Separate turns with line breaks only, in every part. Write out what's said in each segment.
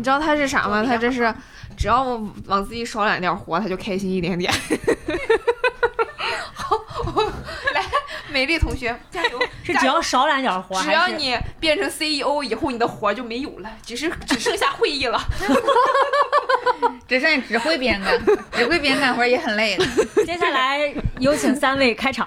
你知道他是啥吗？他这是只要往自己少揽点活，他就开心一点点。好，来，美丽同学加油！
是只要少揽点活，
只要你变成 CEO 以后，你的活就没有了，只是只剩下会议了，
只剩下指挥别人干，指挥别人干活也很累的。
接下来有请三位开场。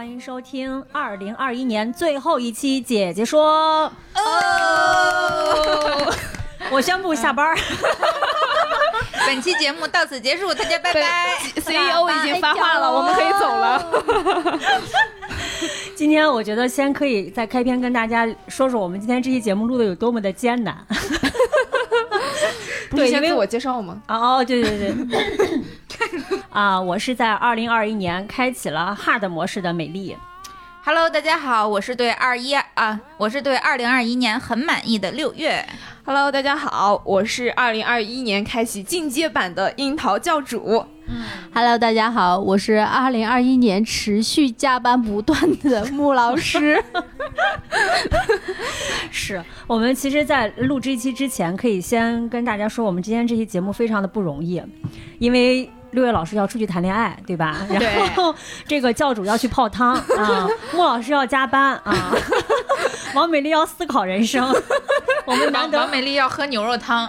欢迎收听二零二一年最后一期《姐姐说》。哦，我宣布下班儿。
本期节目到此结束，大家拜拜。
CEO 已经发话了，我们可以走了。
今天我觉得先可以在开篇跟大家说说我们今天这期节目录的有多么的艰难。
不是
对因为
先自我介绍吗？
哦，对对对，啊，我是在二零二一年开启了 Hard 模式的美丽。
Hello，大家好，我是对二一啊，我是对二零二一年很满意的六月。
Hello，大家好，我是二零二一年开启进阶版的樱桃教主。
Hello，大家好，我是二零二一年持续加班不断的穆老师。
是我们其实，在录这一期之前，可以先跟大家说，我们今天这期节目非常的不容易，因为六月老师要出去谈恋爱，对吧？然后这个教主要去泡汤啊，穆老师要加班啊，王美丽要思考人生，我们难
王
得
王美丽要喝牛肉汤，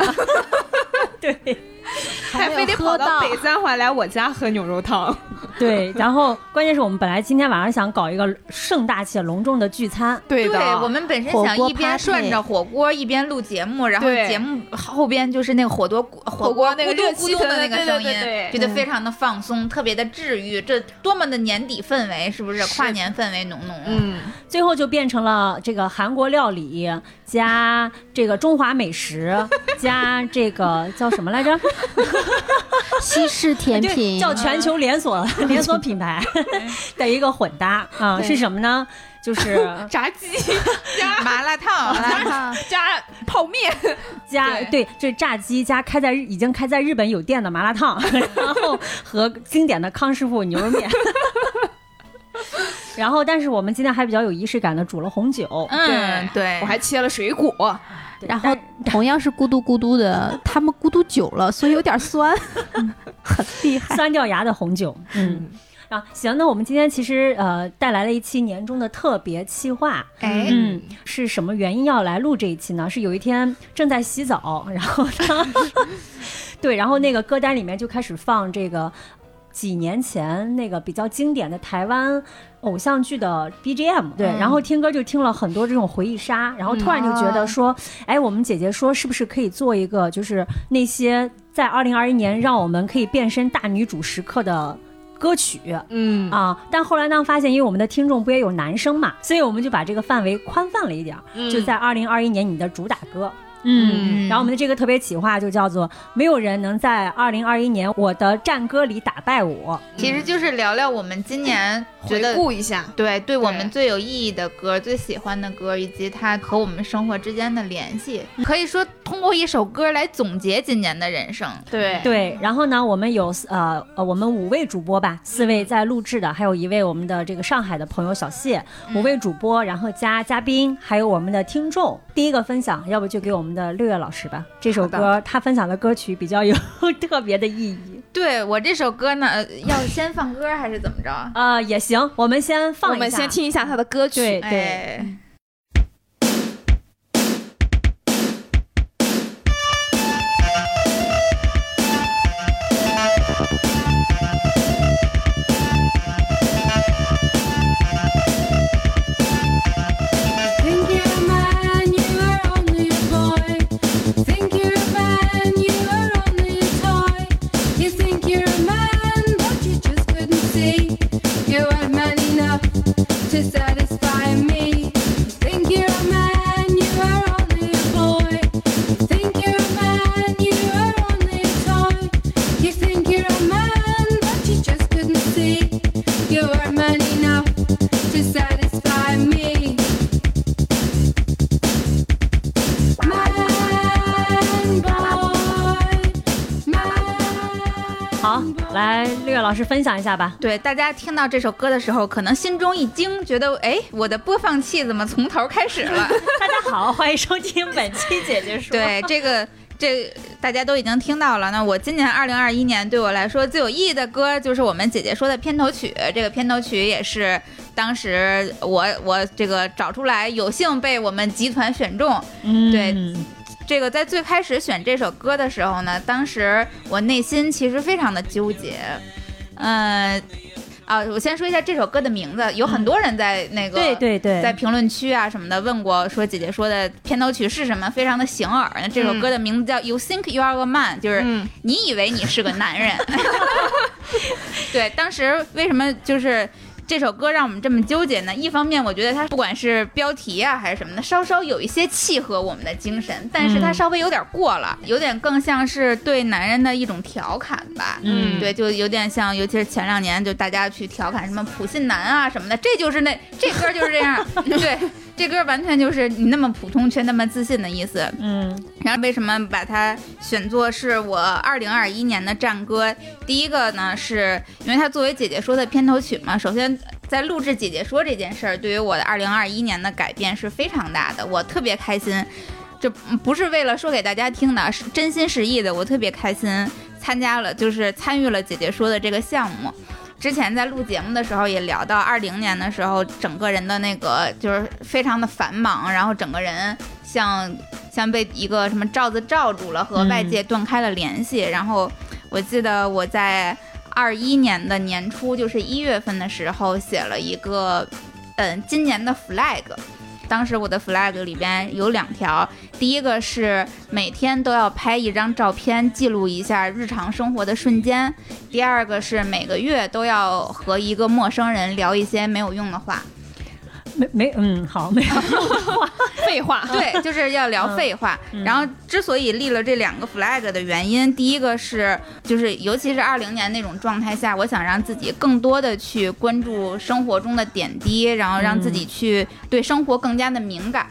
对。
还非得跑到北三环来我家喝牛肉汤。
对，然后关键是我们本来今天晚上想搞一个盛大且隆重的聚餐，
对的，
对我们本身想一边涮着火锅一边录节目，然后节目后边就是那个火锅火
锅那个
咕嘟
热
咕嘟的那个声音觉得非常的放松，特别的治愈，这多么的年底氛围，是不是？跨年氛围浓浓。
嗯，
最后就变成了这个韩国料理加这个中华美食加这个叫什么来着？
西式甜，品
叫全球连锁 连锁品牌 的一个混搭啊，
对
是什么呢？就是
炸鸡加
麻辣烫，
加泡面，
加对，这炸鸡加开在日已经开在日本有店的麻辣烫，然后和经典的康师傅牛肉面。然后，但是我们今天还比较有仪式感的煮了红酒，
嗯，对，
我还切了水果。
然后同样是咕嘟咕嘟的，他们咕嘟久了，所以有点酸，很厉害。
酸掉牙的红酒。嗯，啊，行，那我们今天其实呃带来了一期年终的特别企划。
哎，
嗯，是什么原因要来录这一期呢？是有一天正在洗澡，然后他 对，然后那个歌单里面就开始放这个几年前那个比较经典的台湾偶像剧的 BGM，对，
嗯。
然后听歌就听了很多这种回忆杀，然后突然就觉得说，哎，我们姐姐说是不是可以做一个，就是那些在二零二一年让我们可以变身大女主时刻的歌曲，
嗯。
啊，但后来呢，发现因为我们的听众不也有男生嘛，所以我们就把这个范围宽泛了一点儿，
嗯。
就在二零二一年你的主打歌。
嗯。
然后我们的这个特别企划就叫做“没有人能在二零二一年我的战歌里打败我。
其实就是聊聊我们今年觉
回
得
顾一下，
对，对我们最有意义的歌、最喜欢的歌，以及它和我们生活之间的联系，可以说通过一首歌来总结今年的人生。
对”。
对，然后呢，我们有呃呃，我们五位主播吧，四位在录制的，还有一位我们的这个上海的朋友小谢，五位主播，然后加嘉宾，还有我们的听众。第一个分享，要不就给我们的六月老师吧，这首歌他分享的歌曲比较有 特别的意义。
对我这首歌呢，呃要先放歌还是怎么着？
呃，也行，我们先放一下，
我们先听一下他的歌曲。
对老师分享一下吧。
对，大家听到这首歌的时候，可能心中一惊，觉得哎，我的播放器怎么从头开始了？
大家好，欢迎收听本期姐姐说。
对，这个这大家都已经听到了。那我今年二零二一年对我来说最有意义的歌，就是我们姐姐说的片头曲。这个片头曲也是当时我我这个找出来，有幸被我们集团选中。
嗯，
对这个在最开始选这首歌的时候呢，当时我内心其实非常的纠结，嗯、啊，我先说一下这首歌的名字，有很多人在那个、
对对对，
在评论区啊什么的问过，说姐姐说的片头曲是什么，非常的醒耳。那这首歌的名字叫《You Think You Are a Man》，就是
嗯，
你以为你是个男人。对，当时为什么就是这首歌让我们这么纠结呢？一方面，我觉得它不管是标题啊还是什么的，稍稍有一些契合我们的精神，但是它
嗯
稍微有点过了，有点更像是对男人的一种调侃吧。
嗯
对，就有点像，尤其是前两年，就大家去调侃什么普信男啊什么的，这就是那这歌就是这样。对，这歌完全就是你那么普通却那么自信的意思。
嗯
然后为什么把它选作是我二零二一年的战歌？第一个呢，是因为它作为姐姐说的片头曲嘛。首先，在录制姐姐说这件事儿，对于我的二零二一年的改变是非常大的，我特别开心。这不是为了说给大家听的，是真心实意的，我特别开心参加了，就是参与了姐姐说的这个项目。之前在录节目的时候也聊到，二零年的时候，整个人的那个就是非常的繁忙，然后整个人像像被一个什么罩子罩住了，和外界断开了联系。然后我记得我在二一年的年初，就是一月份的时候，写了一个嗯今年的 flag。当时我的 flag 里边有两条，第一个是每天都要拍一张照片，记录一下日常生活的瞬间；第二个是每个月都要和一个陌生人聊一些没有用的话。
没没嗯好没有。
废话，
对，就是要聊废话。
嗯。
然后之所以立了这两个 flag 的原因，第一个是就是尤其是二零年那种状态下，我想让自己更多的去关注生活中的点滴，然后让自己去对生活更加的敏感。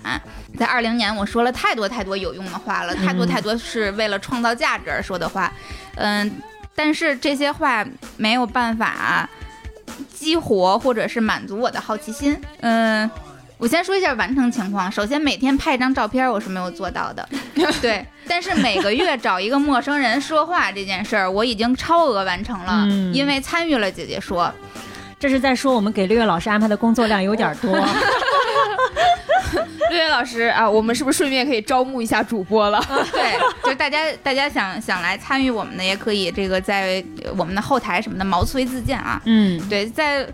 在二零年，我说了太多太多有用的话了，太多
嗯。
太多是为了创造价值而说的话，嗯，但是这些话没有办法激活或者是满足我的好奇心，嗯。我先说一下完成情况。首先，每天拍一张照片，我是没有做到的，对。但是每个月找一个陌生人说话这件事儿，我已经超额完成了，
嗯
因为参与了姐姐说。
这是在说我们给六月老师安排的工作量有点多。
六月老师啊，我们是不是顺便可以招募一下主播了？
对，就是大家大家想想来参与我们的，也可以这个在我们的后台什么的毛遂自荐啊。
嗯
对，在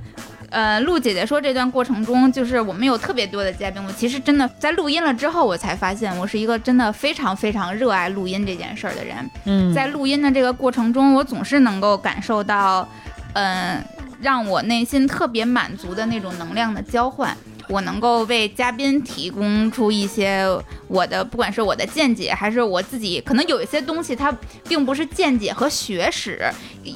呃录姐姐说这段过程中，就是我们有特别多的嘉宾。我其实真的在录音了之后，我才发现我是一个真的非常非常热爱录音这件事儿的人。
嗯，
在录音的这个过程中，我总是能够感受到，嗯、让我内心特别满足的那种能量的交换。我能够为嘉宾提供出一些我的，不管是我的见解，还是我自己，可能有一些东西它并不是见解和学识，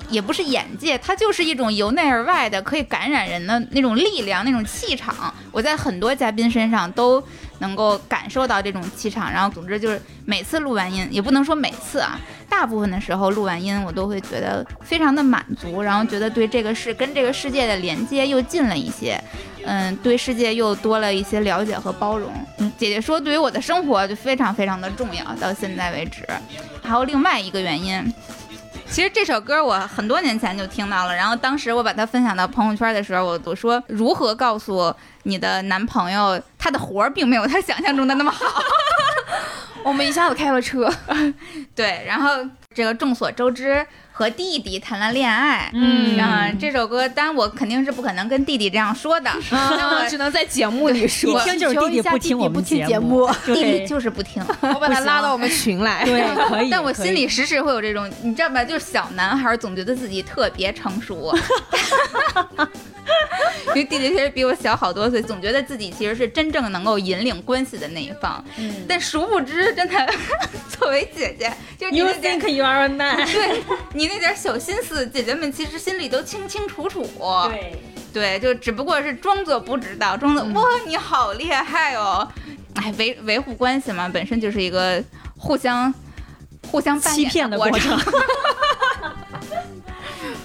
也不是眼界，它就是一种由内而外的可以感染人的那种力量、那种气场。我在很多嘉宾身上都能够感受到这种气场。然后，总之就是每次录完音，也不能说每次啊，大部分的时候录完音，我都会觉得非常的满足，然后觉得对这个世跟这个世界的连接又近了一些。嗯，对世界又多了一些了解和包容。
嗯
姐姐说，对于我的生活就非常非常的重要，到现在为止。还有另外一个原因，其实这首歌我很多年前就听到了，然后当时我把它分享到朋友圈的时候，我我说如何告诉你的男朋友他的活儿并没有他想象中的那么好。
我们一下子开了车，
对，然后这个众所周知，和弟弟谈了恋爱。
嗯
啊这首歌，当然我肯定是不可能跟弟弟这样说的，那我
只能在节目里
一
说，
听就是弟弟不听我们节
目，
就
弟弟就是不听。
我把他拉到我们群来。
对可以，
但我心里时时会有这种，你知道吧？就是小男孩总觉得自己特别成熟，因为弟弟其实比我小好多岁，总觉得自己其实是真正能够引领关系的那一方。
嗯
但殊不知，真的作为姐姐，就是你
You think you are a man？
对你那点小心思，姐姐们其实心里都清清楚楚。
对，
对，就只不过是装作不知道，装作哇你好厉害哦。哎，维维护关系嘛，本身就是一个互相互相
欺骗的
过
过程。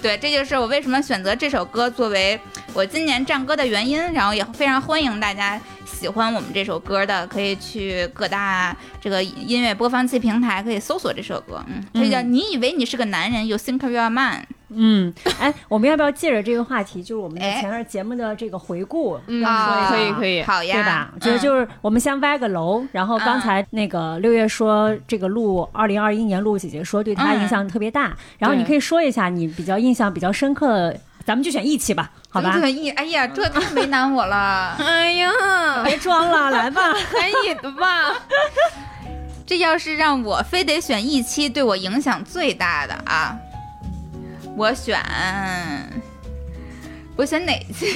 对，这就是我为什么选择这首歌作为我今年战歌的原因。然后也非常欢迎大家喜欢我们这首歌的，可以去各大这个音乐播放器平台可以搜索这首歌。嗯，这叫你以为你是个男人，You think you're a man。
嗯，哎，我们要不要借着这个话题，就是我们的
哎
前面节目的这个回顾，
嗯，
啊
可以可以，
好呀，
对吧？
嗯
就是就是我们先歪个楼，然后刚才那个六月说这个录二零二一年录姐姐说对她影响特别大，然后你可以说一下你比较印象比较深刻的，咱们就选一期吧，好吧？
对，一哎呀，这太为难我了。
哎呀，
别装了，来吧。
来你的吧。
这要是让我非得选一期对我影响最大的啊，我选，我选哪期？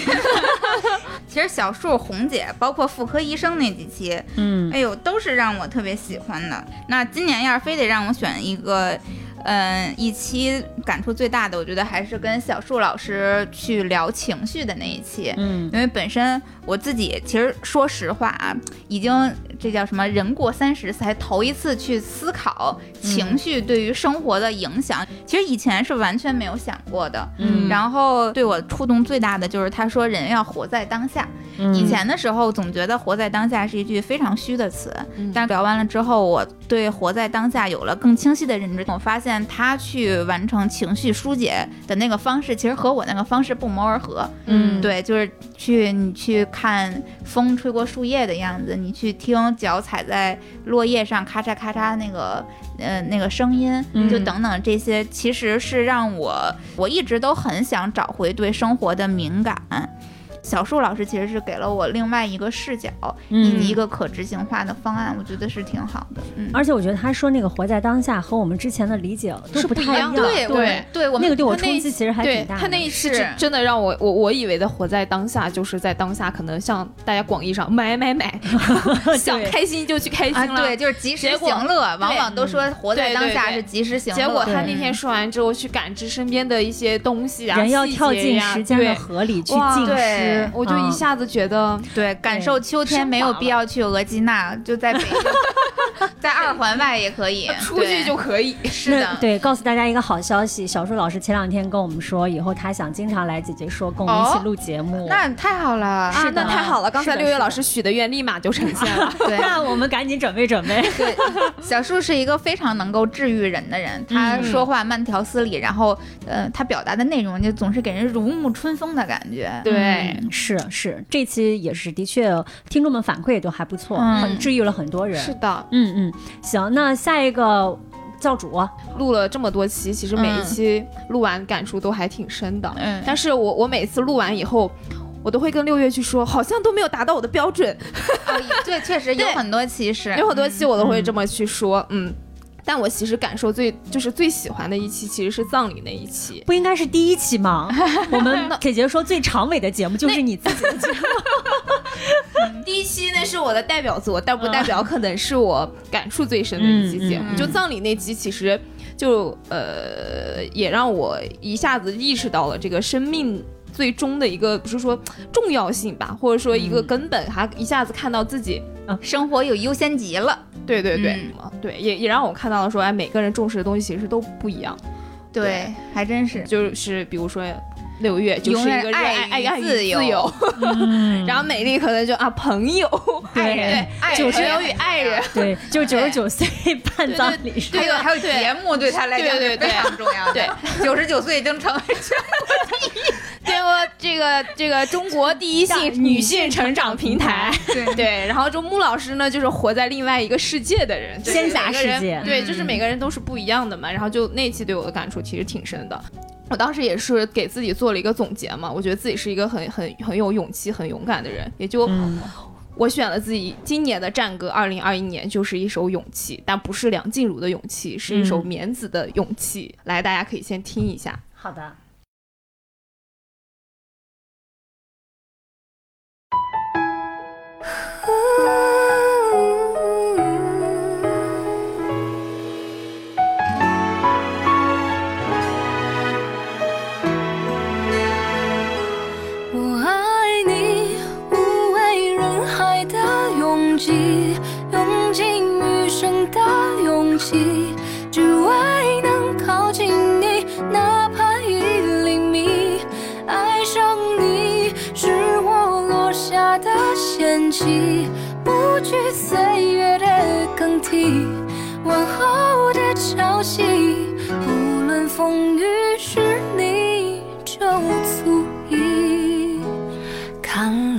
其实小树、红姐，包括妇科医生那几期，
嗯
哎呦，都是让我特别喜欢的。那今年要是非得让我选一个，嗯，一期感触最大的，我觉得还是跟小树老师去聊情绪的那一期。
嗯
因为本身我自己其实说实话啊，已经这叫什么人过三十才头一次去思考情绪对于生活的影响。其实以前是完全没有想过的。
嗯
然后对我触动最大的就是他说人要活在当下。
嗯
以前的时候总觉得活在当下是一句非常虚的词，
嗯
但聊完了之后，我对活在当下有了更清晰的认知。我发现他去完成情绪疏解的那个方式，其实和我那个方式不谋而合。
嗯
对，就是去你去看风吹过树叶的样子，你去听脚踩在落叶上咔嚓咔嚓那个呃那个声音，
嗯
就等等这些，其实是让我我一直都很想找回对生活的敏感。小树老师其实是给了我另外一个视角，以及一
嗯。
个可执行化的方案，我觉得是挺好的。嗯，
而且我觉得他说那个活在当下和我们之前的理解都
是
不太
一样的
对
对
对，我们
那个对我
那
冲击其实还挺大的。
他那一期
是
真真的让我我我以为的活在当下，就是在当下，可能像大家广义上买买买，想开心就去开心
啊，
了。
对，就是及时行乐，往往都说活在当下是及时行乐。
结果他
嗯
那天说完之后，去感知身边的一些东西啊，
人要跳进时间的河里去
哇
静
对
思，
我就一
嗯
下子觉得，
对，感受秋天没有必要去额济纳，就在北京，在二环外也可以
出去就可以。
是的，
对，告诉大家一个好消息，小树老师前两天跟我们说，以后他想经常来姐姐说，跟我们一起
哦
录节目。
那太好了。
啊，那太好了！刚才六月老师许的愿立马就呈现了。
对
那 我们赶紧准备准备。
对，小树是一个非常能够治愈人的人，他
嗯
说话慢条斯理，然后呃，他表达的内容就总是给人如沐春风的感觉。
对，
嗯是是，这期也是的确，听众们反馈也都还不错，
嗯。
很治愈了很多人。
是的，
嗯嗯，行，那下一个教主，
录了这么多期，其实每一
嗯。
期录完感触都还挺深的。
嗯，
但是我我每次录完以后，我都会跟六月去说，好像都没有达到我的标准。
哦对，确实有很多期是
有很多期我都会这么去说，嗯。但我其实感受最就是最喜欢的一期，其实是葬礼那一期。
不应该是第一期吗？我们姐姐说最长尾的节目就是你自己的节目。
第一期那是我的代表作，但不代表可能是我感触最深的一期节目。
嗯嗯嗯
就葬礼那期，其实就呃也让我一下子意识到了这个生命。最终的一个不是说重要性吧，或者说一个根本，还一下子看到自己，嗯
生活有优先级了。
对对对，
嗯
对，也也让我看到了说，哎，每个人重视的东西其实都不一样。
对，还真是。
就是比如说六月就是一个热爱
爱自由
自由，
嗯
然后美丽可能就啊朋友、爱人、
爱人
朋友与爱人，
对，就九十九岁办葬礼
还有还有节目对他来讲
对
非常重要的。
对，
九十九岁已经成为全国第一
对我这个这个中国第一性女性成长平台。
对
对，然后周穆老师呢，就是活在另外一个世界的人，就是
仙侠
每个人
世界
对，
嗯
就是每个人都是不一样的嘛。然后就那期对我的感触其实挺深的。我当时也是给自己做了一个总结嘛，我觉得自己是一个很很很有勇气、很勇敢的人，也就
嗯
我选了自己今年的战歌，二零二一年就是一首勇气，但不是梁静茹的勇气，是一首
嗯
棉子的勇气。来，大家可以先听一下。
好的。
击，用尽余生的勇气，只为能靠近你，哪怕一
厘米。爱上你是我落下的险棋，不惧岁月的更替，往后的潮汐，不论风雨。是你就足以。
看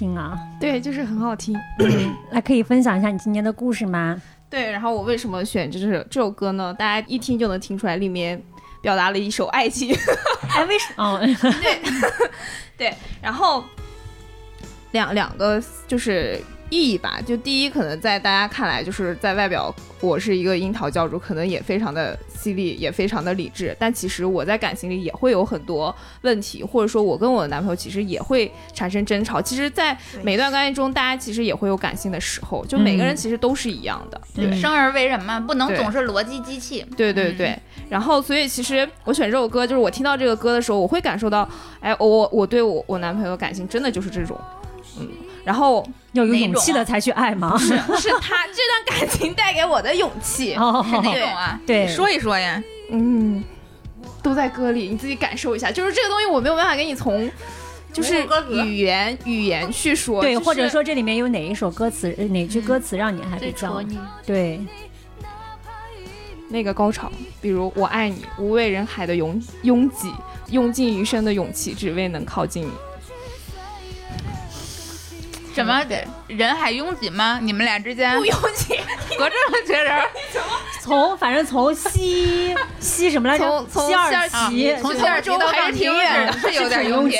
听啊！
对，就是很好听。
那，可以分享一下你今年的故事吗？
对，然后我为什么选这首这首歌呢？大家一听就能听出来，里面表达了一首爱情。
哎，为什么？哦，
对，然后两两个就是意义吧。就第一，可能在大家看来，就是在外表我是一个樱桃教主，可能也非常的犀利，也非常的理智。但其实我在感情里也会有很多问题，或者说我跟我的男朋友其实也会产生争吵。其实，在每段关系中，大家其实也会有感性的时候，就每个人其实都是一样的。对，
生而为人嘛，不能总是逻辑机器。
对对对，然后所以其实我选这首歌，就是我听到这个歌的时候，我会感受到，哎，我我对我我男朋友感情真的就是这种，嗯，然后
要有勇气的才去爱吗？
是 是他这段感情带给我的勇气，
哦，
是哪种啊？
对
你说一说呀。
嗯，都在歌里，你自己感受一下，就是这个东西我没有办法给你从。就是语言语言去说，
对，
就是
或者说这里面有哪一首歌词，呃哪句歌词让你还比较
你
对？
那个高潮，比如我爱你，无畏人海的拥拥挤，用尽余生的勇气，只为能靠近你。
什么人海拥挤吗？你们俩之间
不拥挤，
隔这么些人，
从反正从西 西什么来着？
从从
西二旗，
从
西
西二旗到
还是挺远的
是有点
拥挤。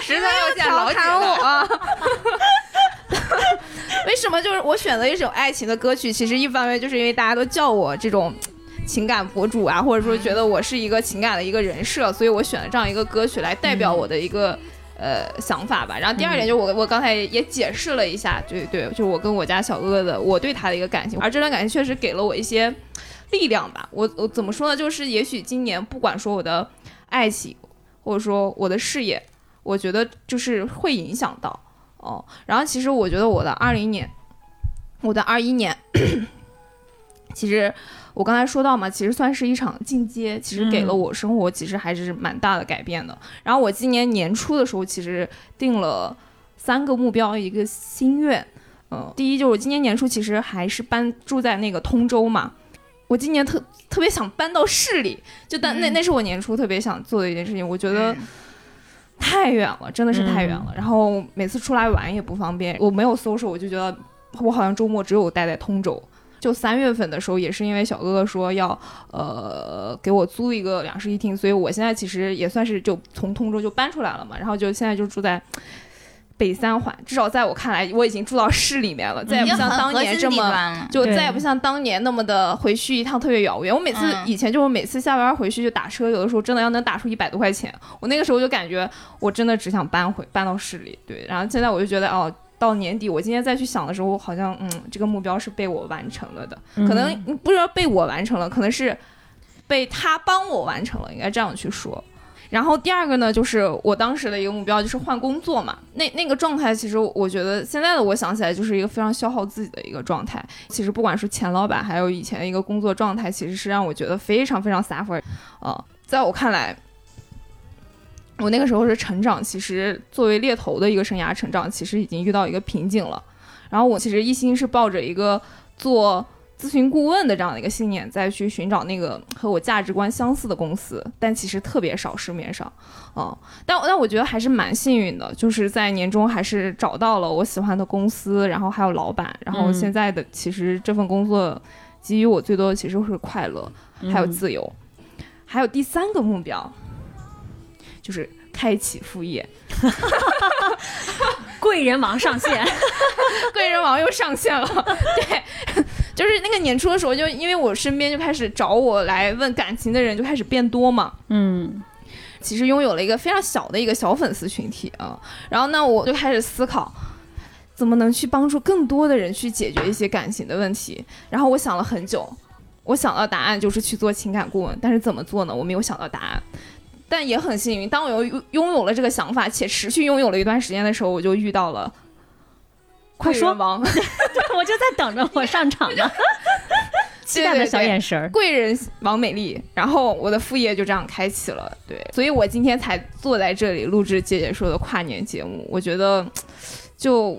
实在要见老姐
谈我！为什么就是我选择一首爱情的歌曲？其实一方面就是因为大家都叫我这种情感博主啊，或者说觉得我是一个情感的一个人设，所以我选了这样一个歌曲来代表我的一个。呃，想法吧。然后第二点就是我，我刚才也解释了一下，对对，就是我跟我家小哥哥的，我对他的一个感情，而这段感情确实给了我一些力量吧。我我怎么说呢？就是也许今年不管说我的爱情，或者说我的事业，我觉得就是会影响到哦。然后其实我觉得我的二零年，我的二一年，其实我刚才说到嘛，其实算是一场进阶，其实给了我生活其实还是蛮大的改变的。然后我今年年初的时候，其实定了三个目标，一个心愿。嗯，第一就是我今年年初其实还是搬住在那个通州嘛，我今年特特别想搬到市里，就但那那是我年初特别想做的一件事情，我觉得。太远了，真的是太远了。然后每次出来玩也不方便，我没有搜索，我就觉得我好像周末只有待在通州。就三月份的时候，也是因为小哥哥说要呃给我租一个两室一厅，所以我现在其实也算是就从通州就搬出来了嘛，然后就现在就住在北三环，至少在我看来，我已经住到市里面了，再也不像当年这么。就再也不像当年那么的回去一趟特别遥远。我每次、
嗯
以前就是每次下班回去就打车，有的时候真的要能打出一百多块钱。我那个时候就感觉我真的只想搬回搬到市里。对，然后现在我就觉得哦，到年底我今天再去想的时候，好像嗯这个目标是被我完成了的，可能不知道被我完成了，可能是被他帮我完成了，应该这样去说。然后第二个呢，就是我当时的一个目标就是换工作嘛。那那个状态，其实我觉得现在的我想起来就是一个非常消耗自己的一个状态。其实不管是前老板，还有以前的一个工作状态，其实是让我觉得非常非常 suffer。呃，在我看来，我那个时候是成长，其实作为猎头的一个生涯成长，其实已经遇到一个瓶颈了。然后我其实一心是抱着一个做咨询顾问的这样的一个信念，再去寻找那个和我价值观相似的公司，但其实特别少，市面上，嗯，但但我觉得还是蛮幸运的，就是在年终还是找到了我喜欢的公司，然后还有老板，然后
嗯。
现在的其实这份工作给予我最多的其实是快乐，还有
嗯
自由，还有第三个目标就是开启副业。
贵人王上线，
贵人王又上线了，对，就是那个年初的时候，就因为我身边就开始找我来问感情的人就开始变多嘛，
嗯
其实拥有了一个非常小的一个小粉丝群体啊，然后呢，我就开始思考。怎么能去帮助更多的人去解决一些感情的问题？然后我想了很久，我想到答案就是去做情感顾问，但是怎么做呢？我没有想到答案。但也很幸运，当我拥拥有了这个想法，且持续拥有了一段时间的时候，我就遇到了
快说。
王。
我就在等着我上场呢，期待的小眼神儿。
贵人王美丽，然后我的副业就这样开启了，对，所以我今天才坐在这里录制姐姐说的跨年节目，我觉得就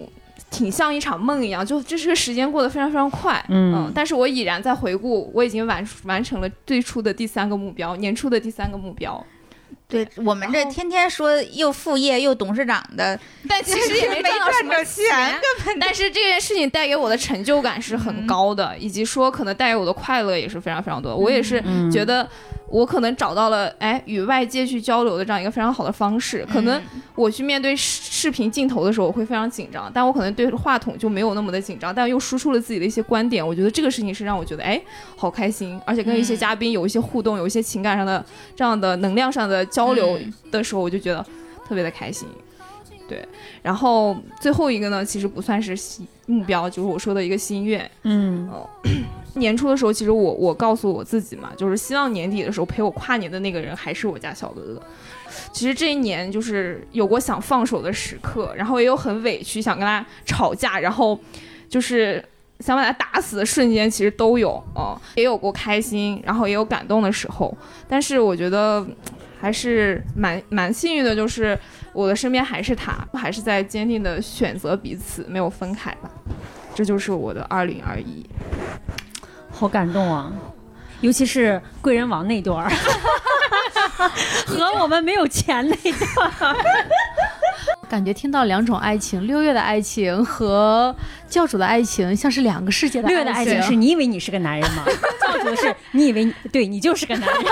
挺像一场梦一样，就这是个时间过得非常非常快，
嗯。
但是我已然在回顾，我已经完完成了最初的第三个目标，年初的第三个目标，
对我们这天天说又副业又董事长的，
但其实也没赚到什么
没赚着钱
但是这件事情带给我的成就感是很高的，以及说可能带给我的快乐也是非常非常多的。我也是
嗯
觉得我可能找到了哎与外界去交流的这样一个非常好的方式。可能我去面对视视频镜头的时候，我会非常紧张，但我可能对话筒就没有那么的紧张，但又输出了自己的一些观点。我觉得这个事情是让我觉得哎好开心，而且跟一些
嗯
嘉宾有一些互动，有一些情感上的这样的能量上的交流
嗯
的时候，我就觉得特别的开心。对，然后最后一个呢，其实不算是心目标，就是我说的一个心愿。
嗯
年初的时候，其实我我告诉我自己嘛，就是希望年底的时候陪我跨年的那个人还是我家小哥哥。其实这一年就是有过想放手的时刻，然后也有很委屈想跟他吵架，然后就是想把他打死的瞬间，其实都有，哦，也有过开心，然后也有感动的时候。但是我觉得嗯还是蛮蛮幸运的，就是我的身边还是他，还是在坚定的选择彼此，没有分开吧。这就是我的二零二一。
好感动啊！尤其是贵人王那段儿，和我们没有钱那段儿。
感觉听到两种爱情，六月的爱情和教主的爱情像是两个世界的
六月的爱情是你以为你是个男人吗？教主是你以为你对你就是个男人。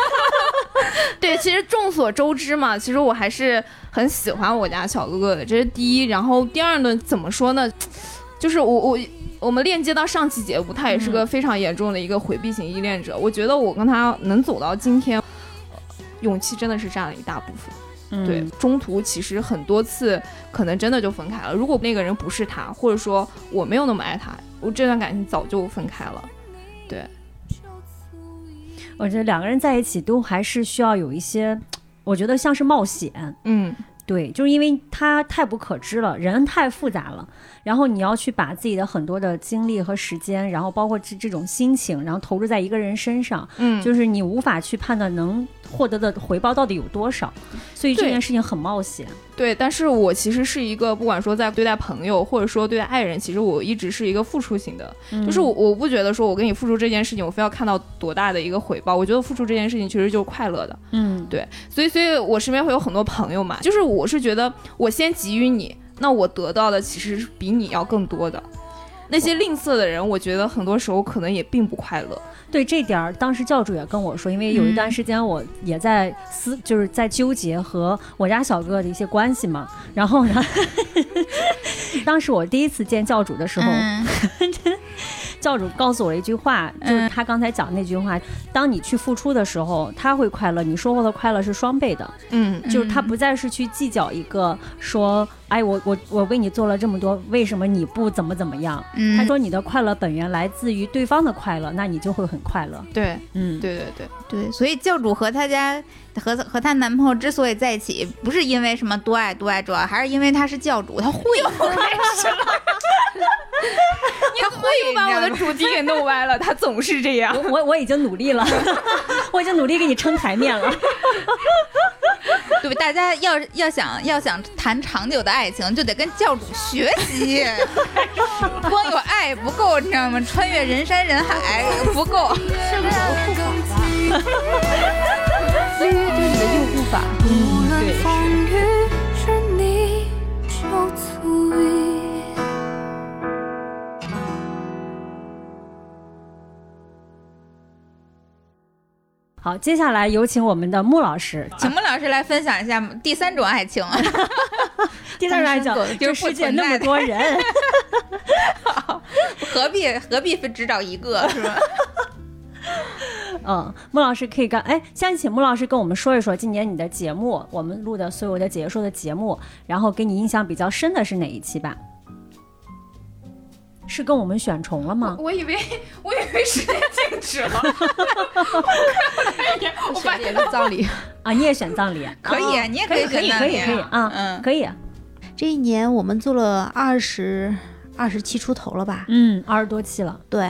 对，其实众所周知嘛，其实我还是很喜欢我家小哥哥的，这是第一。然后第二呢，怎么说呢？就是我我我们链接到上期节目，他也是个非常严重的一个回避型依恋者。我觉得我跟他能走到今天，呃勇气真的是占了一大部分。对，中途其实很多次可能真的就分开了。如果那个人不是他，或者说我没有那么爱他，我这段感情早就分开了。对，
我觉得两个人在一起都还是需要有一些，我觉得像是冒险。
嗯，
对，就是因为他太不可知了，人太复杂了，然后你要去把自己的很多的精力和时间，然后包括这这种心情，然后投入在一个人身上，
嗯，
就是你无法去判断能获得的回报到底有多少，所以这件事情很冒险。
对，但是我其实是一个，不管说在对待朋友，或者说对待爱人，其实我一直是一个付出型的，就是我我不觉得说我给你付出这件事情，我非要看到多大的一个回报，我觉得付出这件事情其实就是快乐的，
嗯，
对，所以所以我身边会有很多朋友嘛，就是我是觉得我先给予你，那我得到的其实是比你要更多的。那些吝啬的人，我觉得很多时候可能也并不快乐。
对这点儿，当时教主也跟我说，因为有一段时间我也在思，就是在纠结和我家小哥哥的一些关系嘛。然后呢，当时我第一次见教主的时候，
嗯
教主告诉我了一句话，就是他刚才讲那句话：当你去付出的时候，他会快乐，你收获的快乐是双倍的。
嗯
就是他不再是去计较一个说，哎，我我我为你做了这么多，为什么你不怎么怎么样？
嗯
他说你的快乐本源来自于对方的快乐，那你就会很快乐。
对
嗯，
对对对，
对，所以教主和她家和和她男朋友之所以在一起，不是因为什么多爱多爱，主要还是因为他是教主，他会。
你会又把我的主题给弄歪了，他总是这样。
我我已经努力了，我已经努力给你撑台面了。
对，大家要要想要想谈长久的爱情，就得跟教主学习。光有爱不够，你知道吗？穿越人山人海不够。
约约 就是你的右护法。
无论风雨是你就足矣。
好，接下来有请我们的穆老师，
请穆老师来分享一下第三种爱情。
第三种爱
情
就是世界那么多人，
何必何必只找一个是吧？
嗯，穆老师可以干哎，先请穆老师跟我们说一说今年你的节目，我们录的所有的解说的节目，然后给你印象比较深的是哪一期吧？是跟我们选重了吗？
我以为我以为时间静止了，我发现
也是葬礼。
啊，你也选葬礼？
可以，啊，你也
可以，可以，可以，可以啊，
嗯，
可以。
这一年我们做了二十二十七出头了吧？
嗯，二十多期了。
对，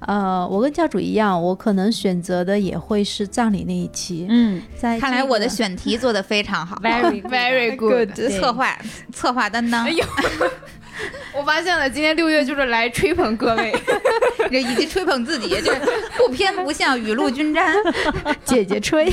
呃，我跟教主一样，我可能选择的也会是葬礼那一期。
嗯，
在
看来我的选题做得非常好
，very
very good，
策划策划担当。
哎呦，我发现了，今天六月就是来吹捧各位，
这以及吹捧自己，就是不偏不向，雨露均沾，
姐姐吹。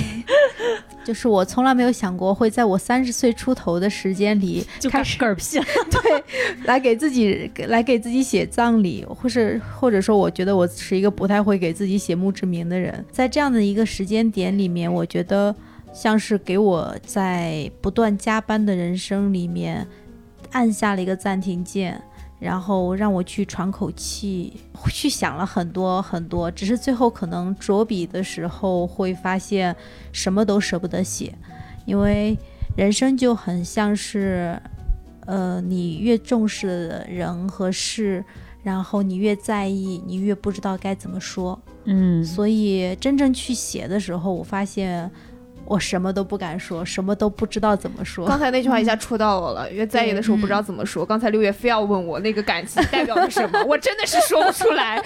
就是我从来没有想过会在我三十岁出头的时间里
就
开始
嗝屁了，
对，来给自己来给自己写葬礼，或是或者说，我觉得我是一个不太会给自己写墓志铭的人。在这样的一个时间点里面，我觉得像是给我在不断加班的人生里面按下了一个暂停键。然后让我去喘口气，去想了很多很多，只是最后可能着笔的时候会发现什么都舍不得写，因为人生就很像是，呃，你越重视的人和事，然后你越在意，你越不知道该怎么说。
嗯，
所以真正去写的时候，我发现。我什么都不敢说，什么都不知道怎么说。
刚才那句话一下戳到我了，因为在意的时候不知道怎么说。刚才六月非要问我那个感情代表着什么，我真的是说不出来。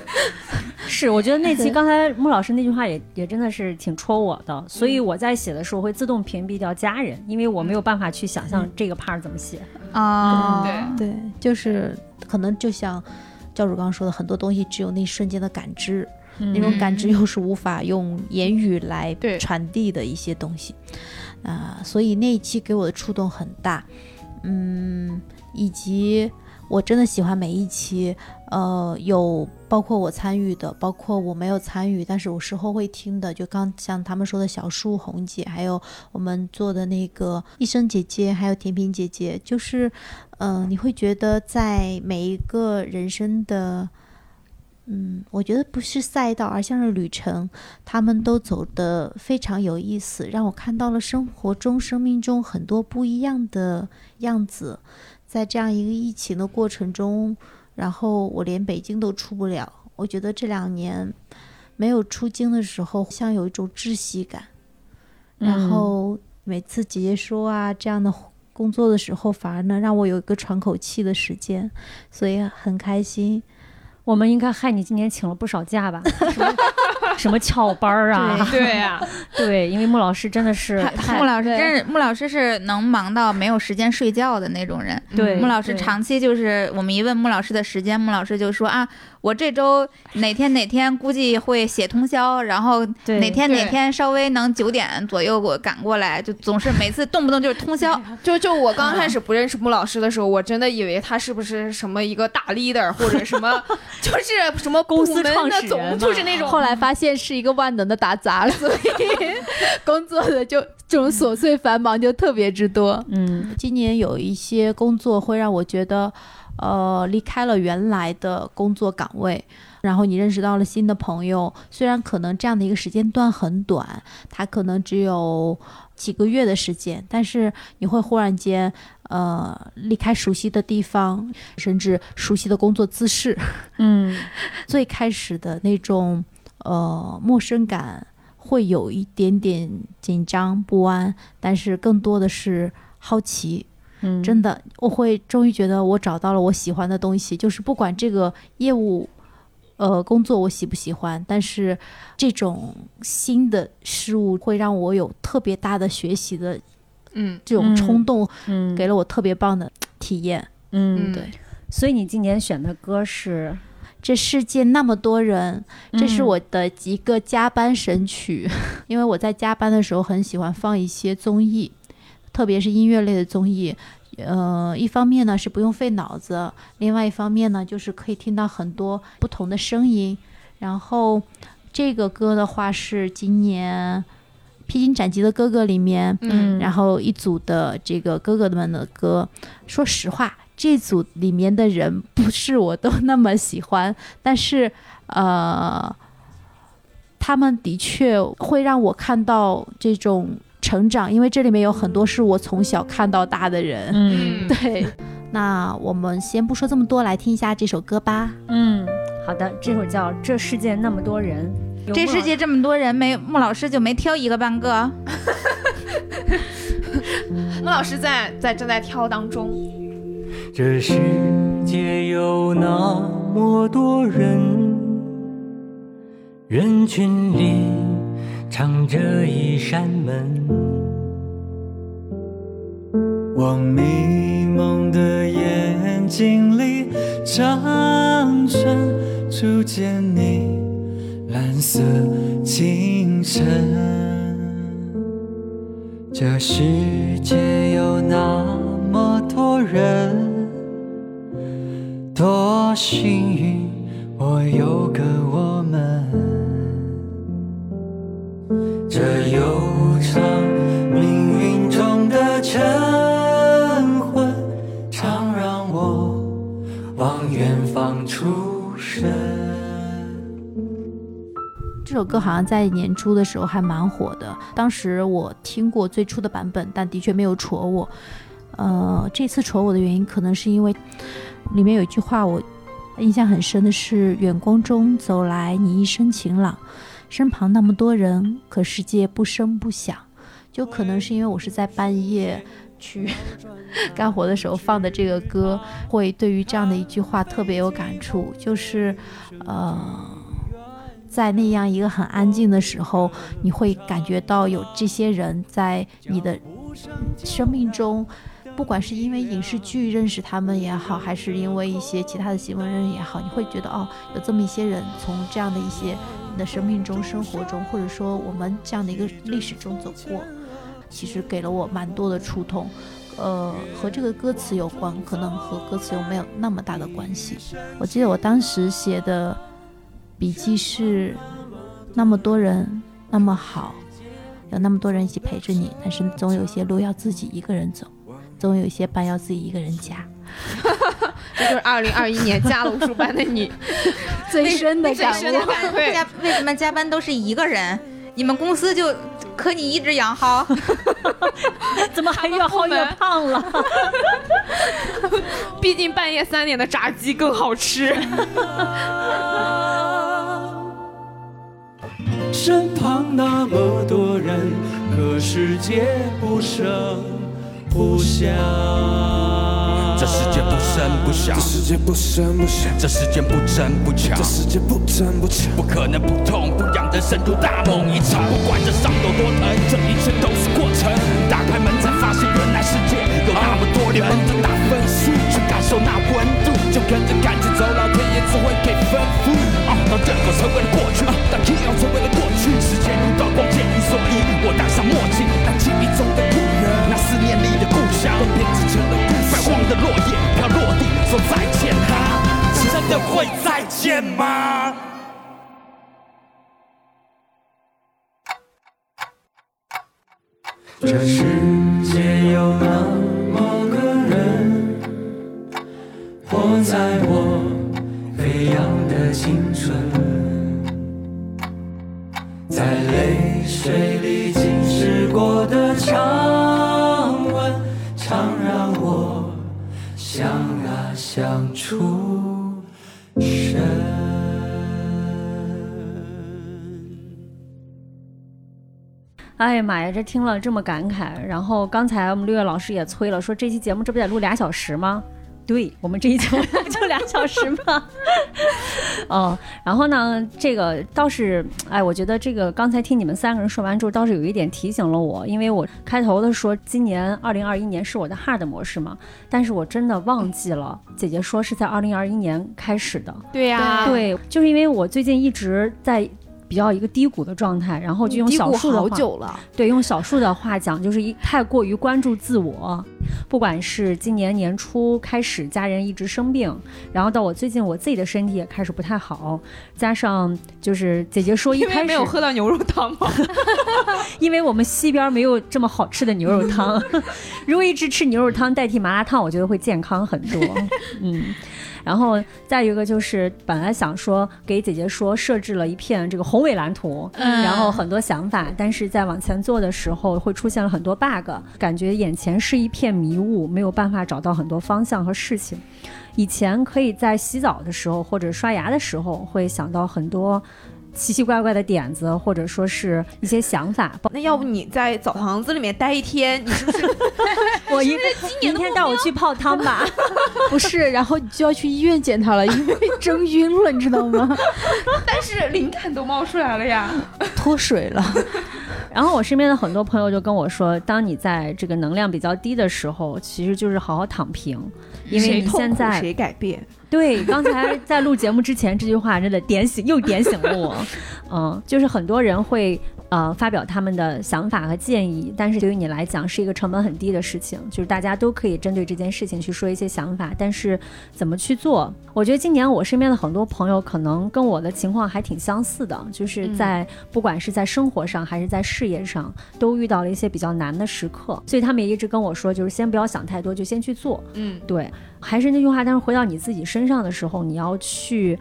是，我觉得那期刚才穆老师那句话也也真的是挺戳我的，所以我在写的时候会自动屏蔽掉家人，因为我没有办法去想象这个 part 怎么写。
啊，
对
对，就是可能就像教主刚刚说的，很多东西只有那一瞬间的感知。那种感知又是无法用言语来传递的一些东西，啊，所以那一期给我的触动很大，嗯，以及我真的喜欢每一期，呃，有包括我参与的，包括我没有参与，但是我事后会听的，就刚像他们说的小树红姐，还有我们做的那个医生姐姐，还有甜品姐姐，就是，嗯，你会觉得在每一个人生的。嗯，我觉得不是赛道，而像是旅程。他们都走得非常有意思，让我看到了生活中、生命中很多不一样的样子。在这样一个疫情的过程中，然后我连北京都出不了。我觉得这两年没有出京的时候，像有一种窒息感。然后每次姐姐说啊这样的工作的时候，反而能让我有一个喘口气的时间，所以很开心。
我们应该害你今年请了不少假吧？什么翘班儿啊？
对呀，
对，因为穆老师真的是，
穆老师真是穆老师是能忙到没有时间睡觉的那种人。
对，
穆老师长期就是我们一问穆老师的时间，穆老师就说啊。我这周哪天哪天估计会写通宵，然后哪天哪天稍微能九点左右给我赶过来，就总是每次动不动就是通宵。
就就我刚开始不认识穆老师的时候，我真的以为他是不是什么一个大 leader 或者什么，就是什么
公司
创
始人，
就是那种。
后来发现是一个万能的打杂，所以工作的就这种琐碎繁忙就特别之多。
嗯，
今年有一些工作会让我觉得。呃，离开了原来的工作岗位，然后你认识到了新的朋友。虽然可能这样的一个时间段很短，它可能只有几个月的时间，但是你会忽然间，呃，离开熟悉的地方，甚至熟悉的工作姿势。
嗯，
最开始的那种呃陌生感，会有一点点紧张不安，但是更多的是好奇。
嗯，
真的，我会终于觉得我找到了我喜欢的东西，就是不管这个业务呃，工作我喜不喜欢，但是这种新的事物会让我有特别大的学习的，
嗯，
这种冲动，
嗯，
给了我特别棒的体验。
嗯，
对。
所以你今年选的歌是《
这世界那么多人》，这是我的一个加班神曲，因为我在加班的时候很喜欢放一些综艺，特别是音乐类的综艺。呃，一方面呢是不用费脑子，另外一方面呢就是可以听到很多不同的声音。然后这个歌的话是今年《披荆斩棘的哥哥》里面，
嗯，
然后一组的这个哥哥们的歌。说实话，这组里面的人不是我都那么喜欢，但是呃，他们的确会让我看到这种。成长，因为这里面有很多是我从小看到大的人。
嗯，
对。那我们先不说这么多，来听一下这首歌吧。
嗯，好的，这首叫《这世界那么多人》。
这世界这么多人，没穆老师就没挑一个半个。
穆老师在在正在挑当中。
这世界有那么多人，人群里。藏着一扇门，
我迷蒙的眼睛里长春，初见你蓝色清晨。这世界有那么多人，多幸运，我有个我们。这悠长命运中的晨昏，常让我望远方出神。
这首歌好像在年初的时候还蛮火的，当时我听过最初的版本，但的确没有戳我。呃，这次戳我的原因，可能是因为里面有一句话我印象很深的是：“远光中走来，你一身晴朗。”身旁那么多人，可世界不声不响，就可能是因为我是在半夜去 干活的时候放的这个歌，会对于这样的一句话特别有感触。就是，呃，在那样一个很安静的时候，你会感觉到有这些人在你的生命中，不管是因为影视剧认识他们也好，还是因为一些其他的新闻认识也好，你会觉得哦，有这么一些人从这样的一些你。的生命中、生活中，或者说我们这样的一个历史中走过，其实给了我蛮多的触痛。呃，和这个歌词有关，可能和歌词又没有那么大的关系。我记得我当时写的笔记是：那么多人那么好，有那么多人一起陪着你，但是总有些路要自己一个人走，总有一些班要自己一个人加。
这就是二零二一年加了武术班的你
最深的感
悟。加为什么加班都是一个人？你们公司就可你一直养好？
怎么还越薅越胖了？
毕竟半夜三点的炸鸡更好吃。
身旁那么多人，可世界不声不响。
这世界不声不响，
这世界不声不响，
这世界不争不抢，
这世界不争不抢，
不可能不痛不痒的深度大梦一场。不管这伤有多疼，这一切都是过程。打开门才发现，原来世界有那么多人。的打分数，去感受那温度，就跟着感觉走，老天爷只会给吩咐。当任何成为了过去，当记忆成为了过去，时间如刀光剑影，所以我戴上墨镜，当记忆中的光的落叶飘落地，说再见，他真的会再见吗？
这世界有那么个人，活在我飞扬的青春，在泪水里浸湿过的长想出神。
哎呀妈呀，这听了这么感慨。然后刚才我们六月老师也催了，说这期节目这不得录俩小时吗？对我们这一节目就俩小时吗？嗯，然后呢，这个倒是，哎，我觉得这个刚才听你们三个人说完之后，倒是有一点提醒了我，因为我开头的说今年二零二一年是我的 hard 模式嘛，但是我真的忘记了，姐姐说是在二零二一年开始的。
对呀，
对，就是因为我最近一直在。比较一个低谷的状态，然后就用小数的
话，
对，用小数的话讲，就是一太过于关注自我。不管是今年年初开始，家人一直生病，然后到我最近我自己的身体也开始不太好，加上就是姐姐说一开始
没有喝到牛肉汤吗？
因为我们西边没有这么好吃的牛肉汤，如果一直吃牛肉汤代替麻辣烫，我觉得会健康很多。嗯。然后再一个就是，本来想说给姐姐说设置了一片这个宏伟蓝图，然后很多想法，但是在往前做的时候会出现了很多 bug，感觉眼前是一片迷雾，没有办法找到很多方向和事情。以前可以在洗澡的时候或者刷牙的时候会想到很多。奇奇怪怪的点子，或者说是一些想法。
那要不你在澡堂子里面待一天，你是不是？
我一明天带我去泡汤吧。
不是，然后你就要去医院检查了，因为蒸晕了，你知道吗？
但是灵感都冒出来了呀，
脱水了。
然后我身边的很多朋友就跟我说，当你在这个能量比较低的时候，其实就是好好躺平，因为你现在
谁改变？
对，刚才在录节目之前，这句话真的点醒，又点醒了我。嗯，就是很多人会。呃，发表他们的想法和建议，但是对于你来讲是一个成本很低的事情，就是大家都可以针对这件事情去说一些想法，但是怎么去做？我觉得今年我身边的很多朋友可能跟我的情况还挺相似的，就是在不管是在生活上还是在事业上，都遇到了一些比较难的时刻，所以他们也一直跟我说，就是先不要想太多，就先去做。
嗯，
对，还是那句话，但是回到你自己身上的时候，你要去。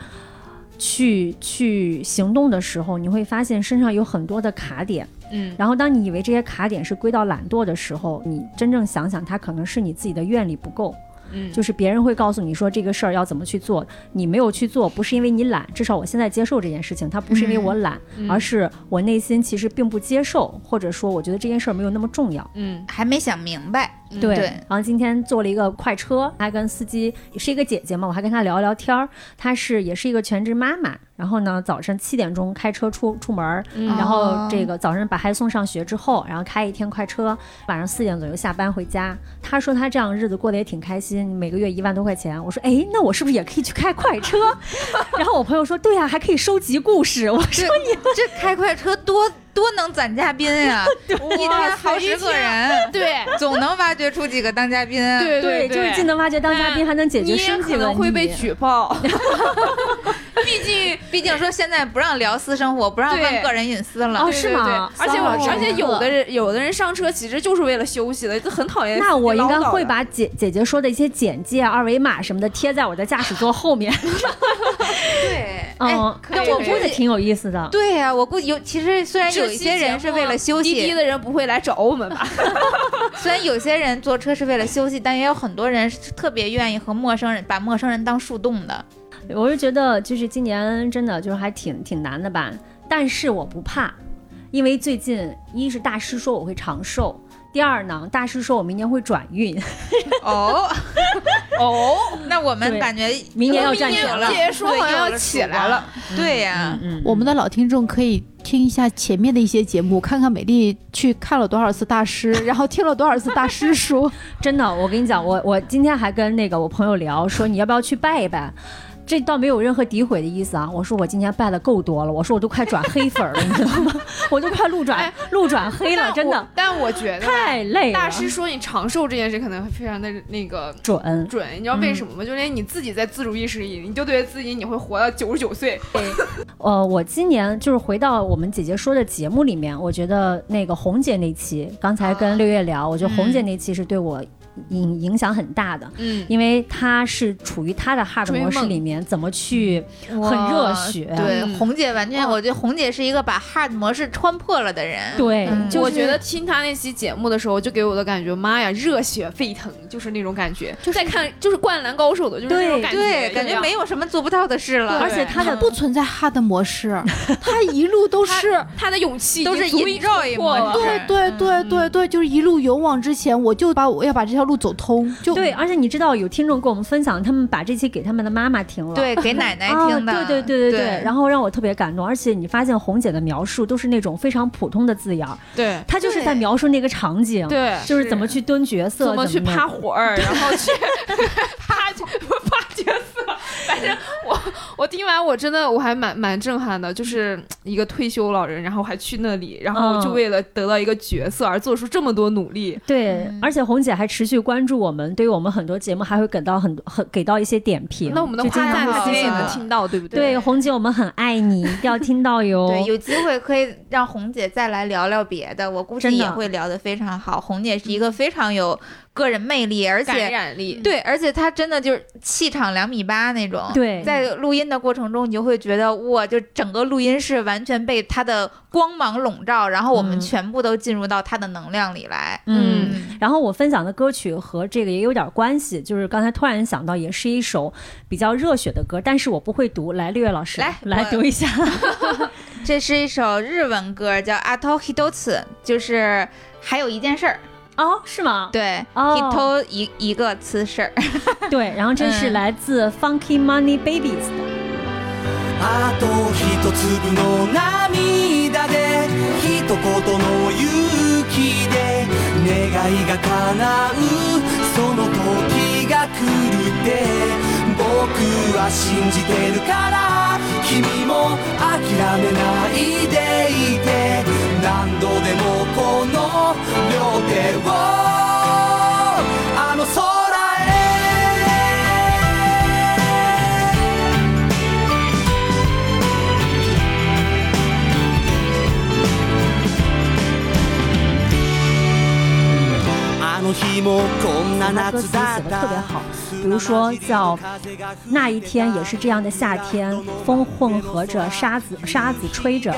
去去行动的时候，你会发现身上有很多的卡点，
嗯，
然后当你以为这些卡点是归到懒惰的时候，你真正想想，它可能是你自己的愿力不够。
嗯，
就是别人会告诉你说这个事儿要怎么去做，你没有去做，不是因为你懒，至少我现在接受这件事情，它不是因为我懒，而是我内心其实并不接受，或者说我觉得这件事儿没有那么重要，
嗯，
还没想明白，
对。然后今天坐了一个快车，还跟司机也是一个姐姐嘛，我还跟她聊聊天儿，她是也是一个全职妈妈，然后呢早上七点钟开车出出门，然后这个早上把孩子送上学之后，然后开一天快车，晚上四点左右下班回家。她说她这样日子过得也挺开心，每个月一万多块钱。我说哎，那我是不是也可以去开快车？然后我朋友说对呀，还可以收集故事。我说你
这开快车多。多能攒嘉宾呀！一天好几个人，
对，
总能挖掘出几个当嘉宾。
对
对，就是既能挖掘当嘉宾，还能解决生计问题。
会被举报，
毕竟毕竟说现在不让聊私生活，不让问个人隐私了。
哦，是吗？
而且而且有的人有的人上车其实就是为了休息的，就很讨厌。
那我应该会把姐姐姐说的一些简介、二维码什么的贴在我的驾驶座后面。
对，
嗯，
但我
估计挺有意思的。
对呀，我估计有，其实虽然有一些人是为了休息，
滴滴的人不会来找我们吧？
虽然有些人坐车是为了休息，但也有很多人是特别愿意和陌生人把陌生人当树洞的。
我是觉得，就是今年真的就是还挺挺难的吧，但是我不怕，因为最近一是大师说我会长寿。第二呢，大师说我明年会转运。
哦 哦，那我们感觉
明年要站起
了，说好像要起来了。
对呀，
我们的老听众可以听一下前面的一些节目，看看美丽去看了多少次大师，然后听了多少次大师说。
真的，我跟你讲，我我今天还跟那个我朋友聊，说你要不要去拜一拜。这倒没有任何诋毁的意思啊！我说我今年拜的够多了，我说我都快转黑粉了，你知道吗？我都快路转路转黑了，真的。
但我觉得
太累了。
大师说你长寿这件事可能非常的那个
准
准，你知道为什么吗？就连你自己在自主意识里，你就对自己你会活到九十九岁。
呃，我今年就是回到我们姐姐说的节目里面，我觉得那个红姐那期，刚才跟六月聊，我觉得红姐那期是对我。影影响很大的，
嗯，
因为他是处于他的 hard 模式里面，怎么去很热血？
对，红姐完全，我觉得红姐是一个把 hard 模式穿破了的人。
对，就
我觉得听他那期节目的时候，就给我的感觉，妈呀，热血沸腾，就是那种感觉。就在看，就是灌篮高手的，就是那种感觉，
对，感觉没有什么做不到的事了。
而且他的
不存在 hard 模式，他一路都是
他的勇气
都是
enjoy。
对对对对对，就是一路勇往直前，我就把我要把这条。路走通。就
对，而且你知道有听众跟我们分享，他们把这期给他们的妈妈听了，
对，给奶奶 听的，
对对对对对，然后让我特别感动。而且你发现红姐的描述都是那种非常普通的字眼，
对，
她就是在描述那个场景，
对，
就是怎么去蹲角色，
怎么去趴活儿，然后去 趴趴角色。反正我我听完我真的我还蛮蛮震撼的，就是一个退休老人，然后还去那里，然后就为了得到一个角色而做出这么多努力。
对，而且红姐还持续关注我们，对于我们很多节目还会给到很多很给到一些点评。
那我们的夸赞她也能听到，对不对？
对，红姐我们很爱你，一定要听到哟。
对，有机会可以让红姐再来聊聊别的，我估计也会聊得非常好。红姐是一个非常有。个人魅力，而且
感染力，
对，而且他真的就是气场两米八那种。
对，
在录音的过程中，你就会觉得哇，就整个录音室完全被他的光芒笼罩，然后我们全部都进入到他的能量里来。
嗯，然后我分享的歌曲和这个也有点关系，就是刚才突然想到，也是一首比较热血的歌，但是我不会读，来，六月老师
来
来读一下。
这是一首日文歌，叫《阿托ヒドツ》，就是还有一件事儿。
哦，是吗？
对，一偷一一个姿势。
对，然后这是来自 Funky Money Babies 的。
あと一粒の涙で一言の勇気で願いが叶うその時が来るって僕は信じてるから君も諦めないでいて何度でもこの両手を
他歌词写的特别好，比如说叫那一天也是这样的夏天，风混合着沙子沙子吹着，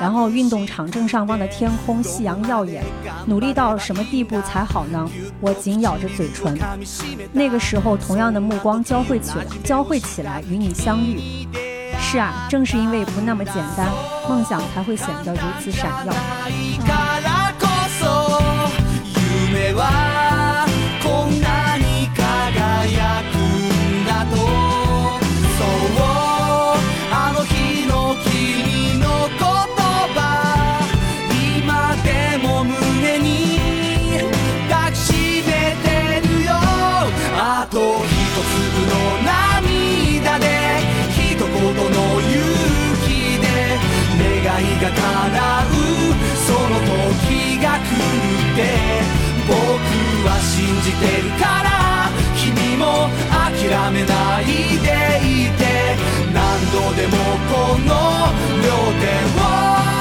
然后运动场正上方的天空夕阳耀眼，努力到什么地步才好呢？我紧咬着嘴唇，那个时候同样的目光交汇起来，交汇起来与你相遇。是啊，正是因为不那么简单，梦想才会显得如此闪耀。
夢はこんなに輝くんだとそうあの日の君の言葉今でも胸に抱きしめてるよあと一粒の涙で一言の勇気で願い
が叶うその時が来るてじてるから君も諦めないでいて何度でもこの両手を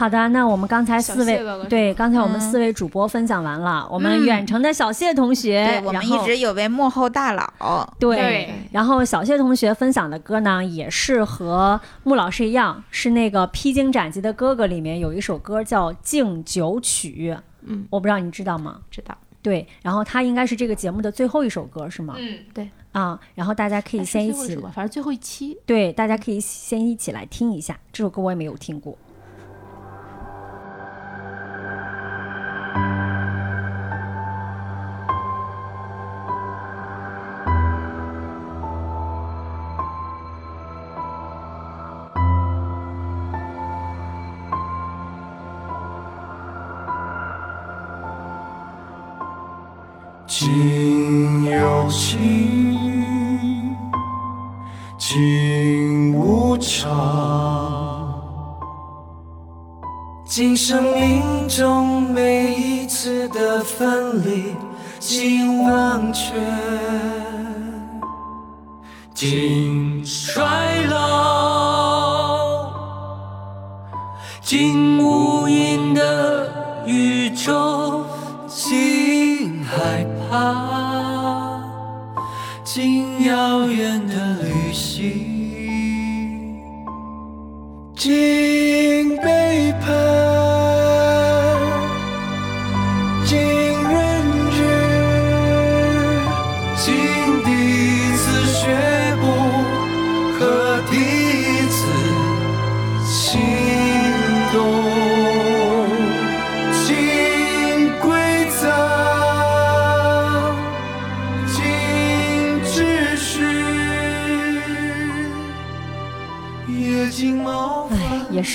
好的，那我们刚才四位对，刚才我们四位主播分享完了，我们远程的小谢同学，
我们一直有位幕后大佬，
对，然后小谢同学分享的歌呢，也是和穆老师一样，是那个《披荆斩棘的哥哥》里面有一首歌叫《敬酒曲》，嗯，我不知道你知道吗？
知道，
对，然后他应该是这个节目的最后一首歌，是吗？
嗯，对，
啊，然后大家可以先一起，
反正最后一期，
对，大家可以先一起来听一下这首歌，我也没有听过。
今有情，今无常。今生命中的分离，今忘却，今衰老，今无垠的宇宙，今害怕。啊，经遥远的旅行，经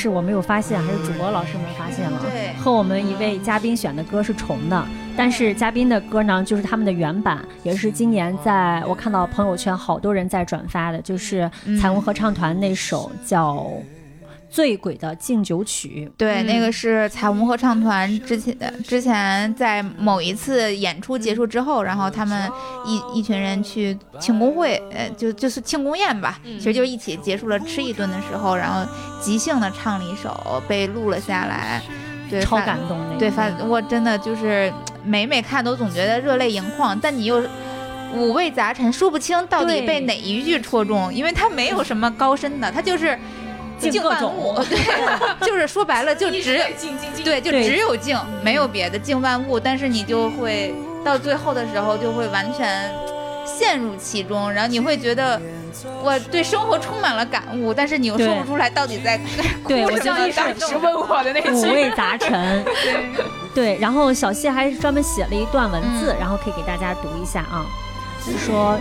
是我没有发现，还是主播老师们发现了。
对，
和我们一位嘉宾选的歌是重的，但是嘉宾的歌呢，就是他们的原版，也是今年在我看到朋友圈好多人在转发的，就是彩虹合唱团那首叫。醉鬼的敬酒曲，
对，那个是彩虹合唱团之前之前在某一次演出结束之后，然后他们一一群人去庆功会，呃，就就是庆功宴吧，其实就一起结束了吃一顿的时候，然后即兴的唱了一首，被录了下来，对，
超感动那
对，发我真的就是每每看都总觉得热泪盈眶，但你又五味杂陈，说不清到底被哪一句戳中，因为它没有什么高深的，它就是。
敬
万物，对，就是说白了，就只对，就只有敬，没有别的，敬万物。但是你就会到最后的时候，就会完全陷入其中，然后你会觉得我对生活充满了感悟，但是你又说不出来到底在
对 我
就
得
当时问我的那
五味杂陈，
对。
对。然后小谢还专门写了一段文字，然后可以给大家读一下啊，说。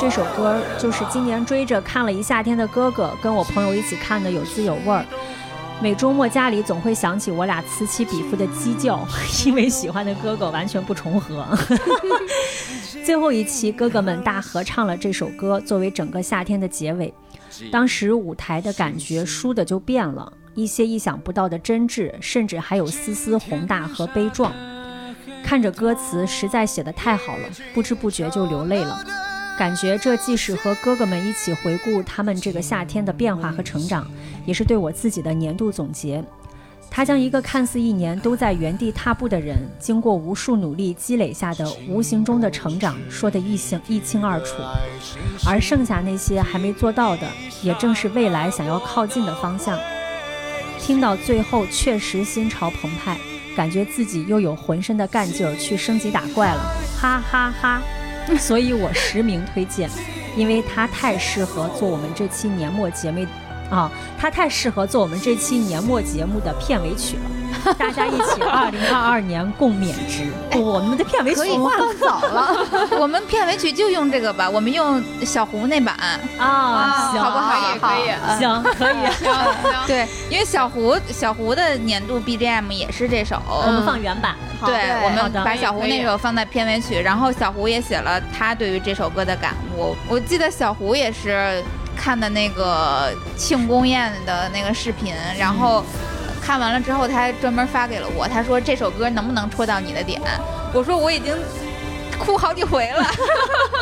这首歌就是今年追着看了一夏天的哥哥，跟我朋友一起看的，有滋有味儿。每周末家里总会响起我俩此起彼伏的鸡叫，因为喜欢的哥哥完全不重合。最后一期，哥哥们大合唱了这首歌，作为整个夏天的结尾。当时舞台的感觉输的就变了，一些意想不到的真挚，甚至还有丝丝宏大和悲壮。看着歌词，实在写得太好了，不知不觉就流泪了。感觉这既是和哥哥们一起回顾他们这个夏天的变化和成长，也是对我自己的年度总结。他将一个看似一年都在原地踏步的人，经过无数努力积累下的无形中的成长，说得一清一清二楚。而剩下那些还没做到的，也正是未来想要靠近的方向。听到最后，确实心潮澎湃，感觉自己又有浑身的干劲儿去升级打怪了，哈哈哈。所以我实名推荐，因为它太适合做我们这期年末节目，啊，它太适合做我们这期年末节目的片尾曲了。大家一起，二零二二年共勉之。我们的片尾曲
放早了，我们片尾曲就用这个吧，我们用小胡那版
啊，
好不好？
可以，
行，可以，
行行。
对，因为小胡小胡的年度 BGM 也是这首，
我们放原版。
对，我们把小胡那首放在片尾曲，然后小胡也写了他对于这首歌的感悟。我记得小胡也是看的那个庆功宴的那个视频，然后。看完了之后，他还专门发给了我。他说这首歌能不能戳到你的点？我说我已经哭好几回了。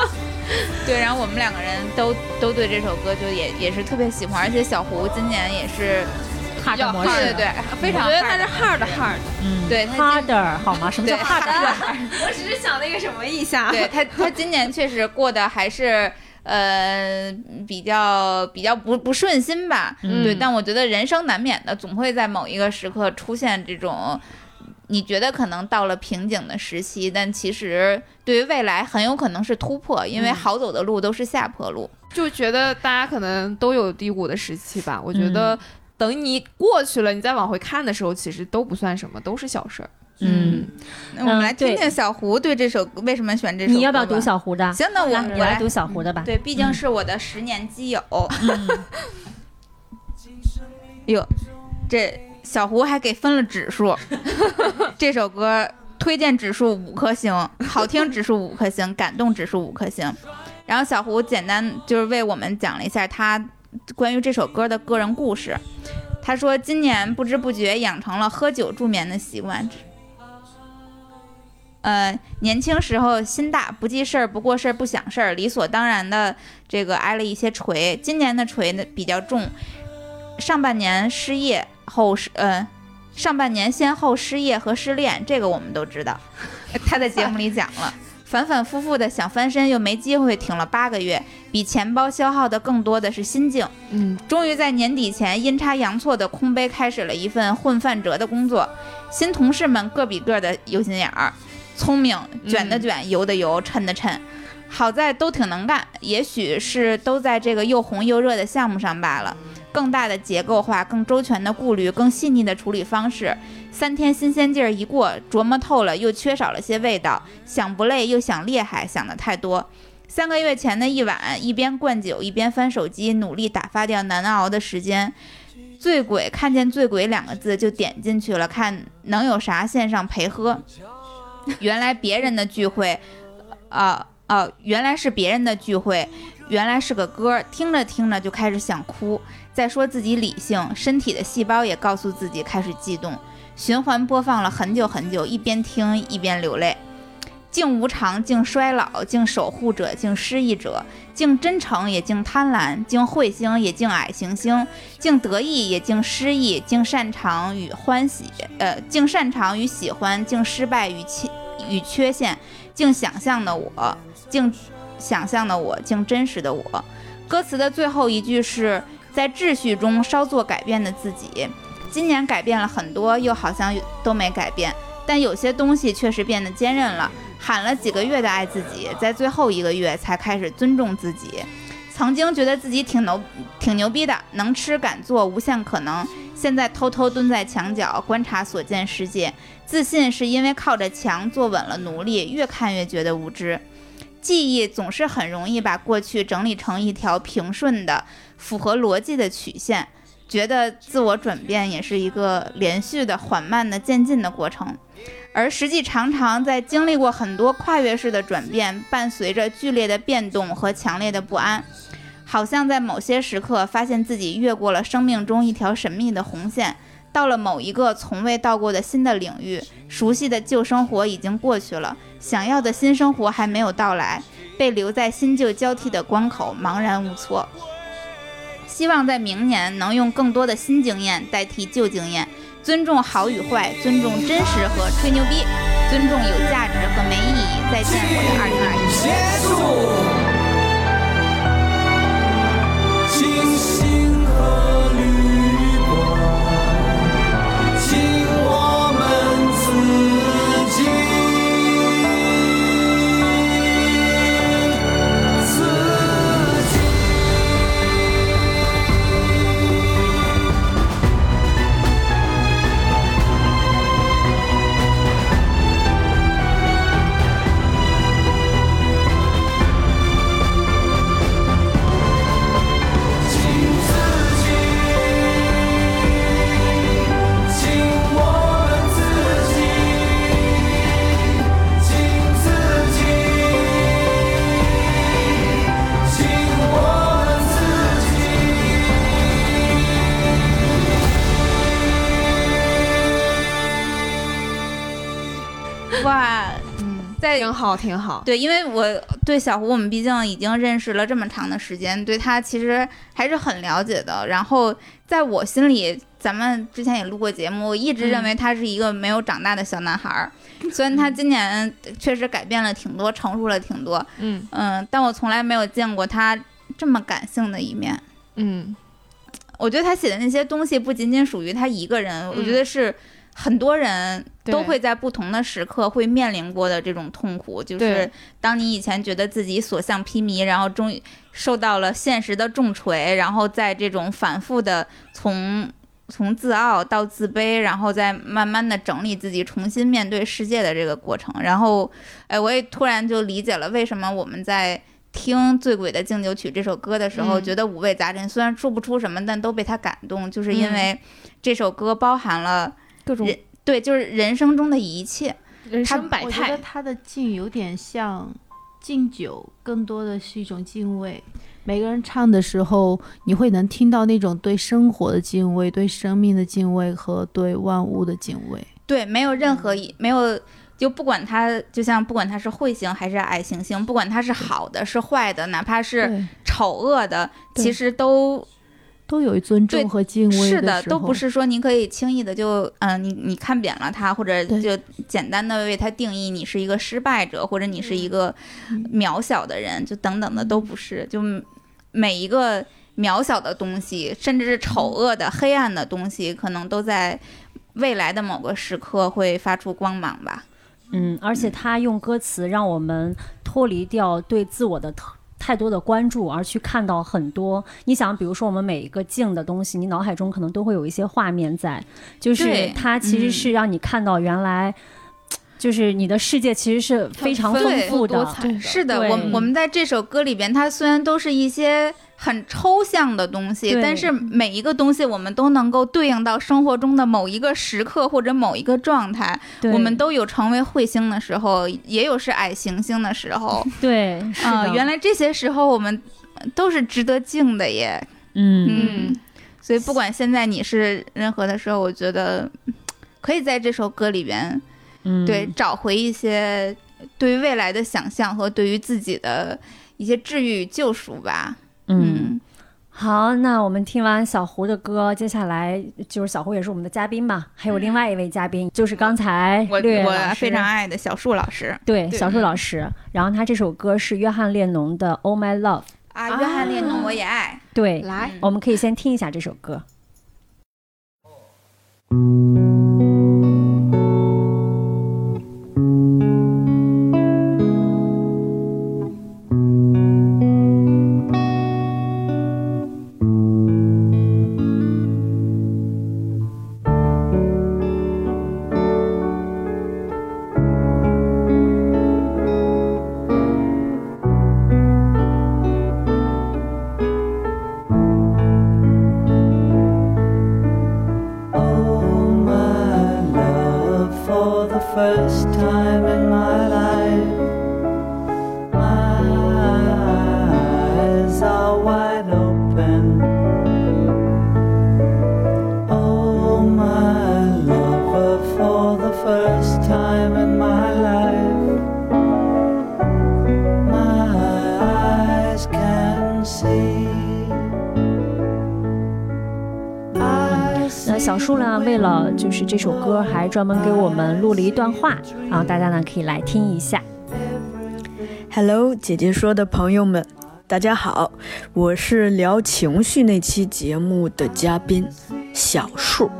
对，然后我们两个人都都对这首歌就也也是特别喜欢，而且小胡今年也是
hard 模式，
对对，非常。
我觉得他是 hard hard，
嗯，
对
，hard 好吗？什么叫 hard？
我只是想那个什么一下。
对他，他今年确实过得还是。呃，比较比较不不顺心吧，对，但我觉得人生难免的，总会在某一个时刻出现这种，你觉得可能到了瓶颈的时期，但其实对于未来很有可能是突破，因为好走的路都是下坡路。
就觉得大家可能都有低谷的时期吧，我觉得等你过去了，你再往回看的时候，其实都不算什么，都是小事儿。
嗯，
那我们来听听小胡对这首为什么选这首。
你要不要读小胡的？
行，那我
我来读小胡的吧。
对，毕竟是我的十年基友。哟，这小胡还给分了指数。这首歌推荐指数五颗星，好听指数五颗星，感动指数五颗星。然后小胡简单就是为我们讲了一下他关于这首歌的个人故事。他说，今年不知不觉养成了喝酒助眠的习惯。呃，年轻时候心大，不记事儿，不过事儿，不想事儿，理所当然的这个挨了一些锤。今年的锤呢比较重，上半年失业后失，呃，上半年先后失业和失恋，这个我们都知道。他在节目里讲了，反反复复的想翻身又没机会，挺了八个月，比钱包消耗的更多的是心境。
嗯，
终于在年底前阴差阳错的空杯开始了一份混饭辙的工作，新同事们个比个的有心眼儿。聪明，卷的卷，油的油，抻的抻，好在都挺能干。也许是都在这个又红又热的项目上罢了。更大的结构化，更周全的顾虑，更细腻的处理方式。三天新鲜劲儿一过，琢磨透了，又缺少了些味道。想不累，又想厉害，想的太多。三个月前的一晚，一边灌酒，一边翻手机，努力打发掉难熬的时间。醉鬼看见“醉鬼”两个字就点进去了，看能有啥线上陪喝。原来别人的聚会，啊啊，原来是别人的聚会，原来是个歌，听着听着就开始想哭。再说自己理性，身体的细胞也告诉自己开始悸动。循环播放了很久很久，一边听一边流泪。敬无常，敬衰老，敬守护者，敬失意者，敬真诚也敬贪婪，敬彗星也敬矮行星，敬得意也敬失意，敬擅长与欢喜，呃，敬擅长与喜欢，敬失败与缺与缺陷，竟想象的我，竟想象的我，竟真实的我。歌词的最后一句是在秩序中稍作改变的自己。今年改变了很多，又好像都没改变，但有些东西确实变得坚韧了。喊了几个月的爱自己，在最后一个月才开始尊重自己。曾经觉得自己挺牛、挺牛逼的，能吃敢做，无限可能。现在偷偷蹲在墙角观察所见世界，自信是因为靠着墙坐稳了奴隶。越看越觉得无知。记忆总是很容易把过去整理成一条平顺的、符合逻辑的曲线，觉得自我转变也是一个连续的、缓慢的渐进的过程。而实际常常在经历过很多跨越式的转变，伴随着剧烈的变动和强烈的不安，好像在某些时刻发现自己越过了生命中一条神秘的红线，到了某一个从未到过的新的领域。熟悉的旧生活已经过去了，想要的新生活还没有到来，被留在新旧交替的关口，茫然无措。希望在明年能用更多的新经验代替旧经验。尊重好与坏，尊重真实和吹牛逼，尊重有价值和没意义。再见，我的二零二一。
星星和挺好，挺好。
对，因为我对小胡，我们毕竟已经认识了这么长的时间，对他其实还是很了解的。然后在我心里，咱们之前也录过节目，我一直认为他是一个没有长大的小男孩儿。虽然他今年确实改变了挺多，成熟了挺多，嗯嗯，但我从来没有见过他这么感性的一面。
嗯，
我觉得他写的那些东西不仅仅属于他一个人，我觉得是。很多人都会在不同的时刻会面临过的这种痛苦，就是当你以前觉得自己所向披靡，然后终于受到了现实的重锤，然后在这种反复的从从自傲到自卑，然后再慢慢的整理自己，重新面对世界的这个过程。然后，哎，我也突然就理解了为什么我们在听《醉鬼的敬酒曲》这首歌的时候，觉得五味杂陈，虽然说不出什么，但都被他感动，就是因为这首歌包含了。
各种
对，就是人生中的一切，
人生百态。我
觉得他的敬有点像敬酒，更多的是一种敬畏。每个人唱的时候，你会能听到那种对生活的敬畏、对生命的敬畏和对万物的敬畏。
对，没有任何一没有，就不管他，就像不管他是彗星还是矮行星，不管他是好的是坏的，哪怕是丑恶的，其实都。
都有尊重和敬畏
是的，都不是说你可以轻易的就嗯，你你看扁了他，或者就简单的为他定义你是一个失败者，或者你是一个渺小的人，就等等的都不是。就每一个渺小的东西，甚至是丑恶的、黑暗的东西，可能都在未来的某个时刻会发出光芒吧。
嗯，而且他用歌词让我们脱离掉对自我的特。太多的关注，而去看到很多。你想，比如说我们每一个静的东西，你脑海中可能都会有一些画面在，就是它其实是让你看到原来，就是你的世界其实是非常丰富的。
是的，我我们在这首歌里边，它虽然都是一些很抽象的东西，但是每一个东西我们都能够对应到生活中的某一个时刻或者某一个状态。我们都有成为彗星的时候，也有 是矮行星的时候。
对，
啊、
的
原来这些时候我们都是值得敬的耶。
嗯
嗯，所以不管现在你是任何的时候，我觉得嗯可以在这首歌里边，
嗯，
对，找回一些对于未来的想象和对于自己的一些治愈与救赎吧。
嗯。好，那我们听完小胡的歌，接下来就是小胡也是我们的嘉宾嘛，还有另外一位嘉宾，就是刚才
我我非常爱的小树老师对
对小树老师，然后他这首歌是约翰列侬的《Oh My Love》，
啊，约翰列侬我也爱。
对，
来，
我们可以先听一下这首歌。
Oh,
这首歌，还专门给我们录了一段话，然后大家呢可以来听一下。
Hello，姐姐说的朋友们，大家好，我是聊情绪那期节目的嘉宾小树。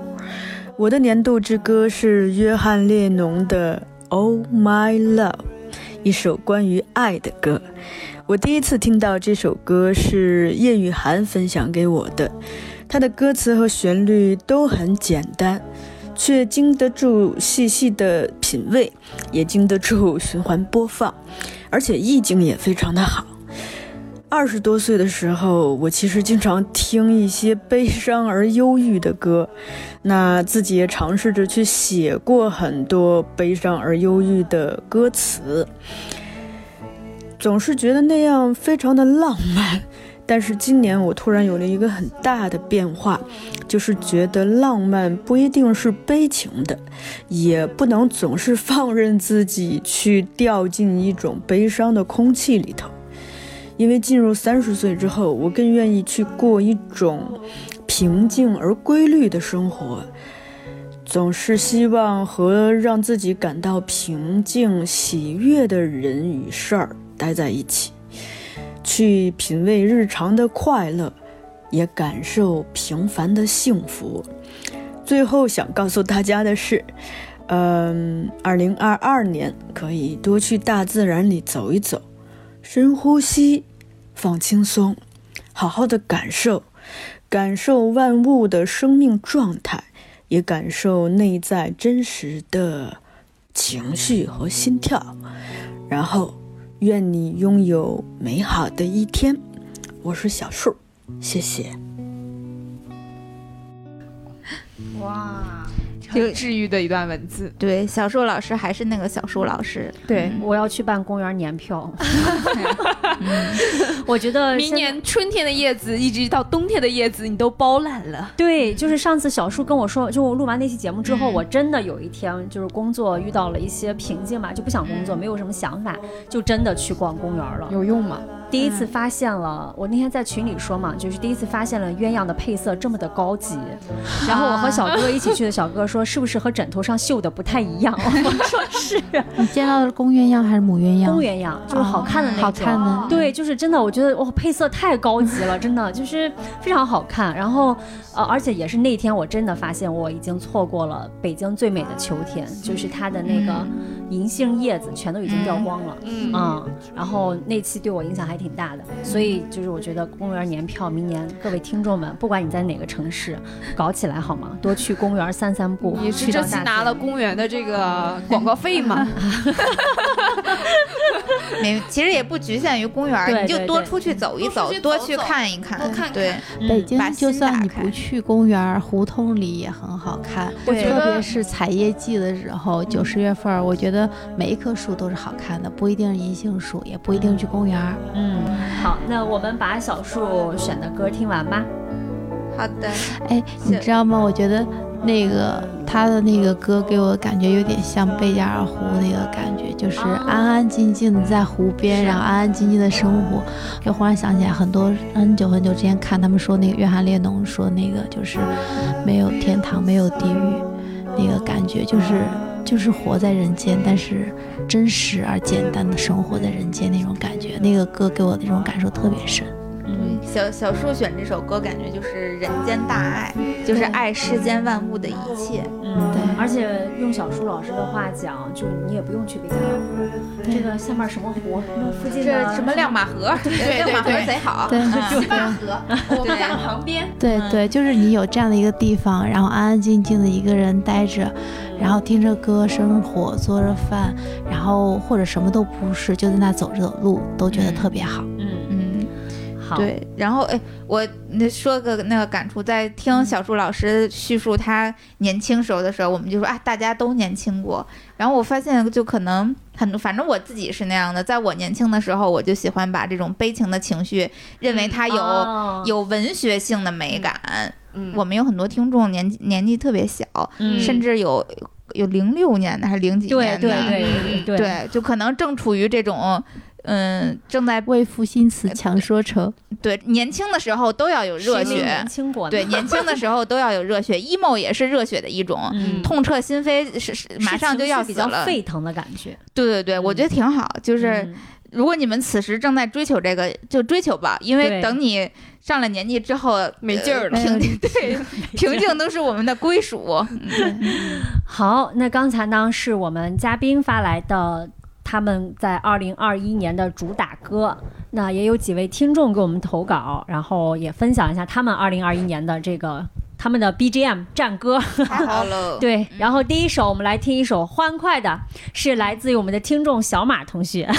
我的年度之歌是约翰列侬的《Oh My Love》，一首关于爱的歌。我第一次听到这首歌是叶雨涵分享给我的，它的歌词和旋律都很简单，却经得住细细的品味，也经得住循环播放。而且意境也非常的好。二十多岁的时候，我其实经常听一些悲伤而忧郁的歌，那自己也尝试着去写过很多悲伤而忧郁的歌词，总是觉得那样非常的浪漫。但是今年我突然有了一个很大的变化，就是觉得浪漫不一定是悲情的，也不能总是放任自己去掉进一种悲伤的空气里头。因为进入三十岁之后，我更愿意去过一种平静而规律的生活，总是希望和让自己感到平静、喜悦的人与事儿待在一起。去品味日常的快乐，也感受平凡的幸福。最后想告诉大家的是，嗯，二零二二年可以多去大自然里走一走，深呼吸，放轻松，好好的感受，感受万物的生命状态，也感受内在真实的情绪和心跳，然后。愿你拥有美好的一天。我是小树，谢谢。
哇，
很治愈的一段文字。
对，小树老师还是那个小树老师。
对，我要去办公园年票。我觉得
明年春天的叶子一直到冬天的叶子，你都包揽了。
对，就是上次小树跟我说，就我录完那期节目之后，我真的有一天就是工作遇到了一些瓶颈嘛，就不想工作，没有什么想法，就真的去逛公园了。
有用吗？
第一次发现了，我那天在群里说嘛，就是第一次发现了鸳鸯的配色这么的高级。然后我和小哥一起去的，小哥说是不是和枕头上绣的不太一样？我说是。
你见到的是公鸳鸯还是母鸳鸯？
公鸳鸯就是好看的那种。
好看的。
对，就是真的，我觉得哇，配色太高级了，真的就是非常好看。然后呃，而且也是那天我真的发现我已经错过了北京最美的秋天，就是它的那个银杏叶子全都已经掉光了。
嗯
嗯。然后那期对我影响还挺大的，所以就是我觉得公园年票，明年各位听众们，不管你在哪个城市，搞起来好吗？多去公园散散步。
你是这期拿了公园的这个广告费吗？
没，其实也不局限于公园，你就多出去走一走，多去看一看。对，
北京就算你不去公园，胡同里也很好看。
对，
特别是采叶季的时候，九十月份，我觉得每一棵树都是好看的，不一定是银杏树，也不一定去公园。
嗯，好，那我们把小树选的歌听完吧。
好的。
哎，你知道吗？我觉得。那个他的那个歌给我感觉有点像贝加尔湖那个感觉，就是安安静静的在湖边，然后安安静静的生活。又忽然想起来，很多很久很久之前看他们说那个约翰列侬说那个就是没有天堂，没有地狱，那个感觉就是就是活在人间，但是真实而简单的生活在人间那种感觉。那个歌给我的这种感受特别深。
小小树选这首歌，感觉就是人间大爱，就是爱世间万物的一切。
嗯，对。而且用小树老师的话讲，就你也不用去贝加尔湖，这个下面什么湖，附近
的什么亮马河，
对
亮马河贼好。
对，
西坝河，我们家旁边。
对对，就是你有这样的一个地方，然后安安静静的一个人待着，然后听着歌，生火，做着饭，然后或者什么都不是，就在那走着走路，都觉得特别好。
对，然后哎，我那说个那个感触，在听小树老师叙述他年轻时候的时候，我们就说啊，大家都年轻过。然后我发现，就可能很，反正我自己是那样的，在我年轻的时候，我就喜欢把这种悲情的情绪，认为它有有文学性的美感。嗯，我们有很多听众年纪年纪特别小，甚至有有零六年的还是零几年
的，对对对
对，就可能正处于这种。嗯，正在
为赋新词强说愁。
对，年轻的时候都要有热血。
年轻过。
对，年轻的时候都要有热血。emo 也是热血的一种，痛彻心扉，是是马上就要死了。
沸腾的感觉。
对对对，我觉得挺好。就是如果你们此时正在追求这个，就追求吧，因为等你上了年纪之后
没劲儿了。
平 对，平静都是我们的归属。
好，那刚才呢是我们嘉宾发来的。他们在二零二一年的主打歌，那也有几位听众给我们投稿，然后也分享一下他们二零二一年的这个他们的 BGM 战歌。
好了，
对，然后第一首我们来听一首欢快的，是来自于我们的听众小马同学。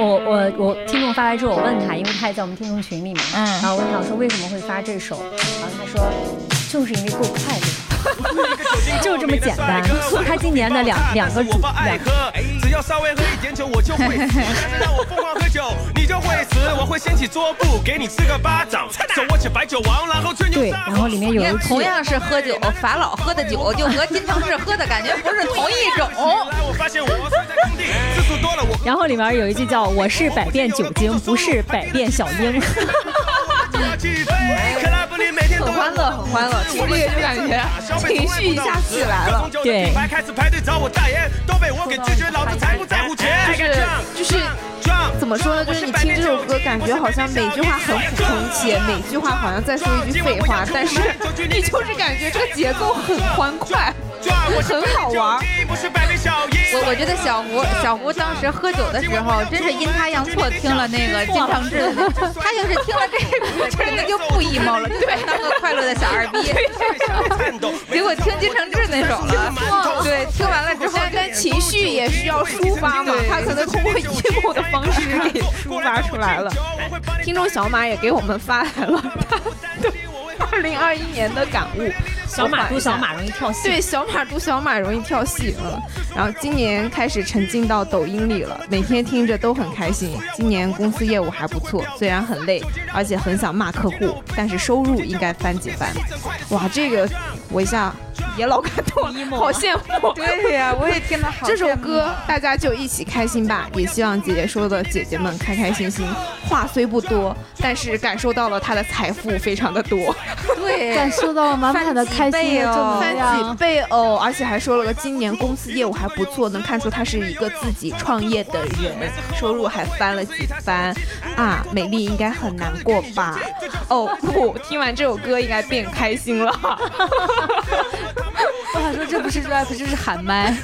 我我我听众发来之后，我问他，因为他也在我们听众群里面，嗯，然后问他说为什么会发这首，然后他说就是因为够快乐。就这么简单。他今年的两两个主两个。只要稍微喝一点酒，我就会死。让 我疯狂喝酒，你就会死。我会掀起桌布，给你吃个巴掌。手握起白酒王，然后吹牛。对，然后里面有
同样是喝酒，法老喝的酒就和金城志喝的感觉不是同一种。
然后里面有一句叫“我是百变酒精，不是百变小樱”。
很欢乐，很欢乐，听这个就感觉情绪一下起来了。
对，
就是就是怎么说呢？就是你听这首歌，感觉好像每句话很普通且每句话好像在说一句废话，但是你就是感觉这个节奏很欢快。很好玩。
我我觉得小胡小胡当时喝酒的时候，真是阴差阳错听了那个金承志，他就是听了这个，真的就不 emo 了，对，当个快乐的小二逼。结果听金承志那首了，对，听完了之后，
但情绪也需要抒发嘛，他可能通过 emo 的方式给抒发出来了。听众小马也给我们发来了他 二零二一年的感悟。
小马嘟小马容易跳戏，
对，小马嘟小马容易跳戏，嗯，然后今年开始沉浸到抖音里了，每天听着都很开心。今年公司业务还不错，虽然很累，而且很想骂客户，但是收入应该翻几番。哇，这个我一下也老感动，好羡慕。
对呀，我也听得好。
这首歌大家就一起开心吧，也希望姐姐说的姐姐们开开心心。话虽不多，但是感受到了她的财富非常的多。
对，
感受到了满满的开。
心
哦，
翻几倍哦，而且还说了个今年公司业务还不错，能看出他是一个自己创业的人，收入还翻了几番啊！美丽应该很难过吧？哦不，听完这首歌应该变开心了。
我还说这不是 rap，这是喊麦。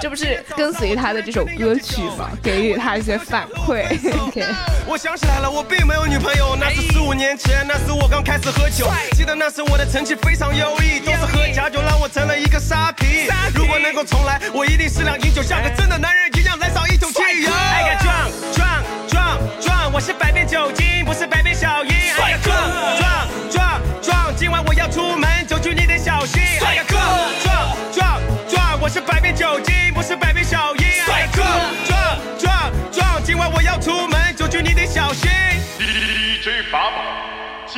这不是跟随他的这首歌曲吗？给予他一些反馈。
我想起来了，我并没有女朋友，那是十五年前，那时我刚开始喝酒，记得那时我的成绩非常优异，都是喝假酒让我成了一个沙皮。如果能够重来，我一定适量饮酒，像个真的男人一样来上一桶汽油。I got drunk drunk drunk drunk，我是百变酒精，不是百变小樱。I got drunk drunk drunk 心。I got drunk drunk drunk drunk，我是百变酒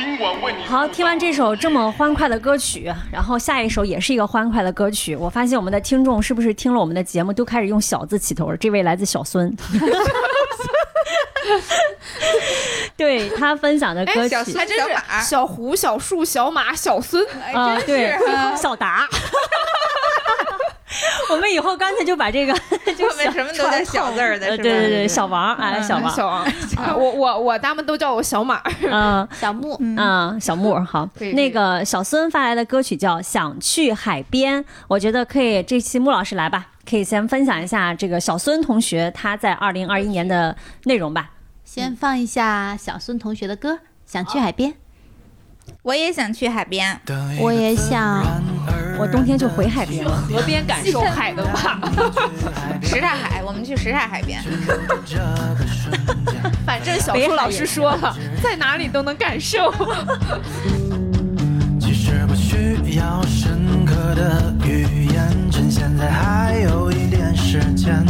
今晚
为你好，听完这首这么欢快的歌曲，然后下一首也是一个欢快的歌曲。我发现我们的听众是不是听了我们的节目都开始用“小”字起头了？这位来自小孙，对他分享的歌曲，
还真是小胡、小树、小马、小孙，
啊，对，小达。我们以后干脆就把这个，就
什么都带小字儿的，
对对对，小王哎，小王，
小王，我我我他们都叫我小马，
嗯，
小木，
嗯，小木，好，那个小孙发来的歌曲叫《想去海边》，我觉得可以，这期穆老师来吧，可以先分享一下这个小孙同学他在二零二一年的内容吧。
先放一下小孙同学的歌，《想去海边》。
我也想去海边，
我也想，
我冬天就回海边，
河边感受海的吧。
什刹海，我们去什刹海边。
反正小树老师说了，在哪里都能感受。
其实不需要深刻的语言，趁现在还有一点时间，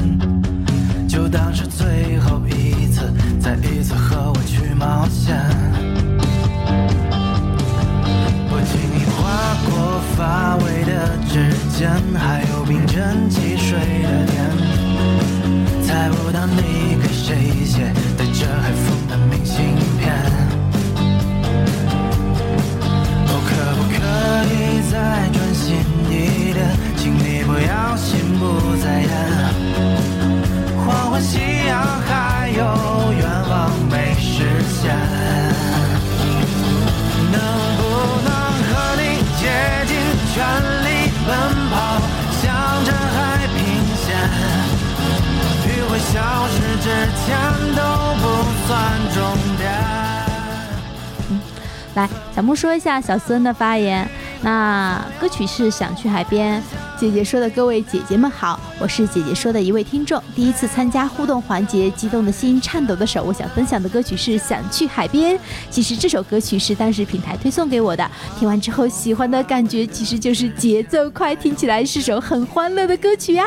就当是最后一次，再一次和我去冒险。间，还有冰镇汽水的甜，猜不到你给谁写带着海风前都不算终点。
嗯，来，小木说一下小孙的发言。那歌曲是想去海边。姐姐说的各位姐姐们好，我是姐姐说的一位听众，第一次参加互动环节，激动的心，颤抖的手。我想分享的歌曲是想去海边。其实这首歌曲是当时平台推送给我的，听完之后喜欢的感觉其实就是节奏快，听起来是首很欢乐的歌曲呀。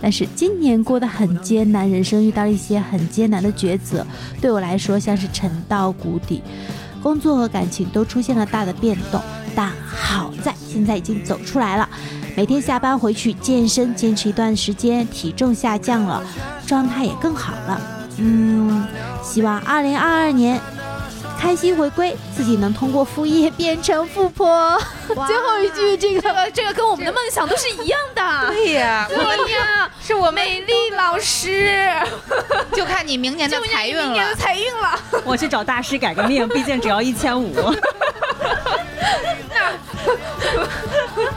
但是今年过得很艰难，人生遇到了一些很艰难的抉择，对我来说像是沉到谷底，工作和感情都出现了大的变动。但好在现在已经走出来了，每天下班回去健身，坚持一段时间，体重下降了，状态也更好了。嗯，希望二零二二年开心回归，自己能通过副业变成富婆。最后一句，这个
这个跟我们的梦想都是一样的。
对呀，
对呀，
是我
美丽老师，
就看你明年的财运了。
明年的财运了，
我去找大师改个命，毕竟只要一千五。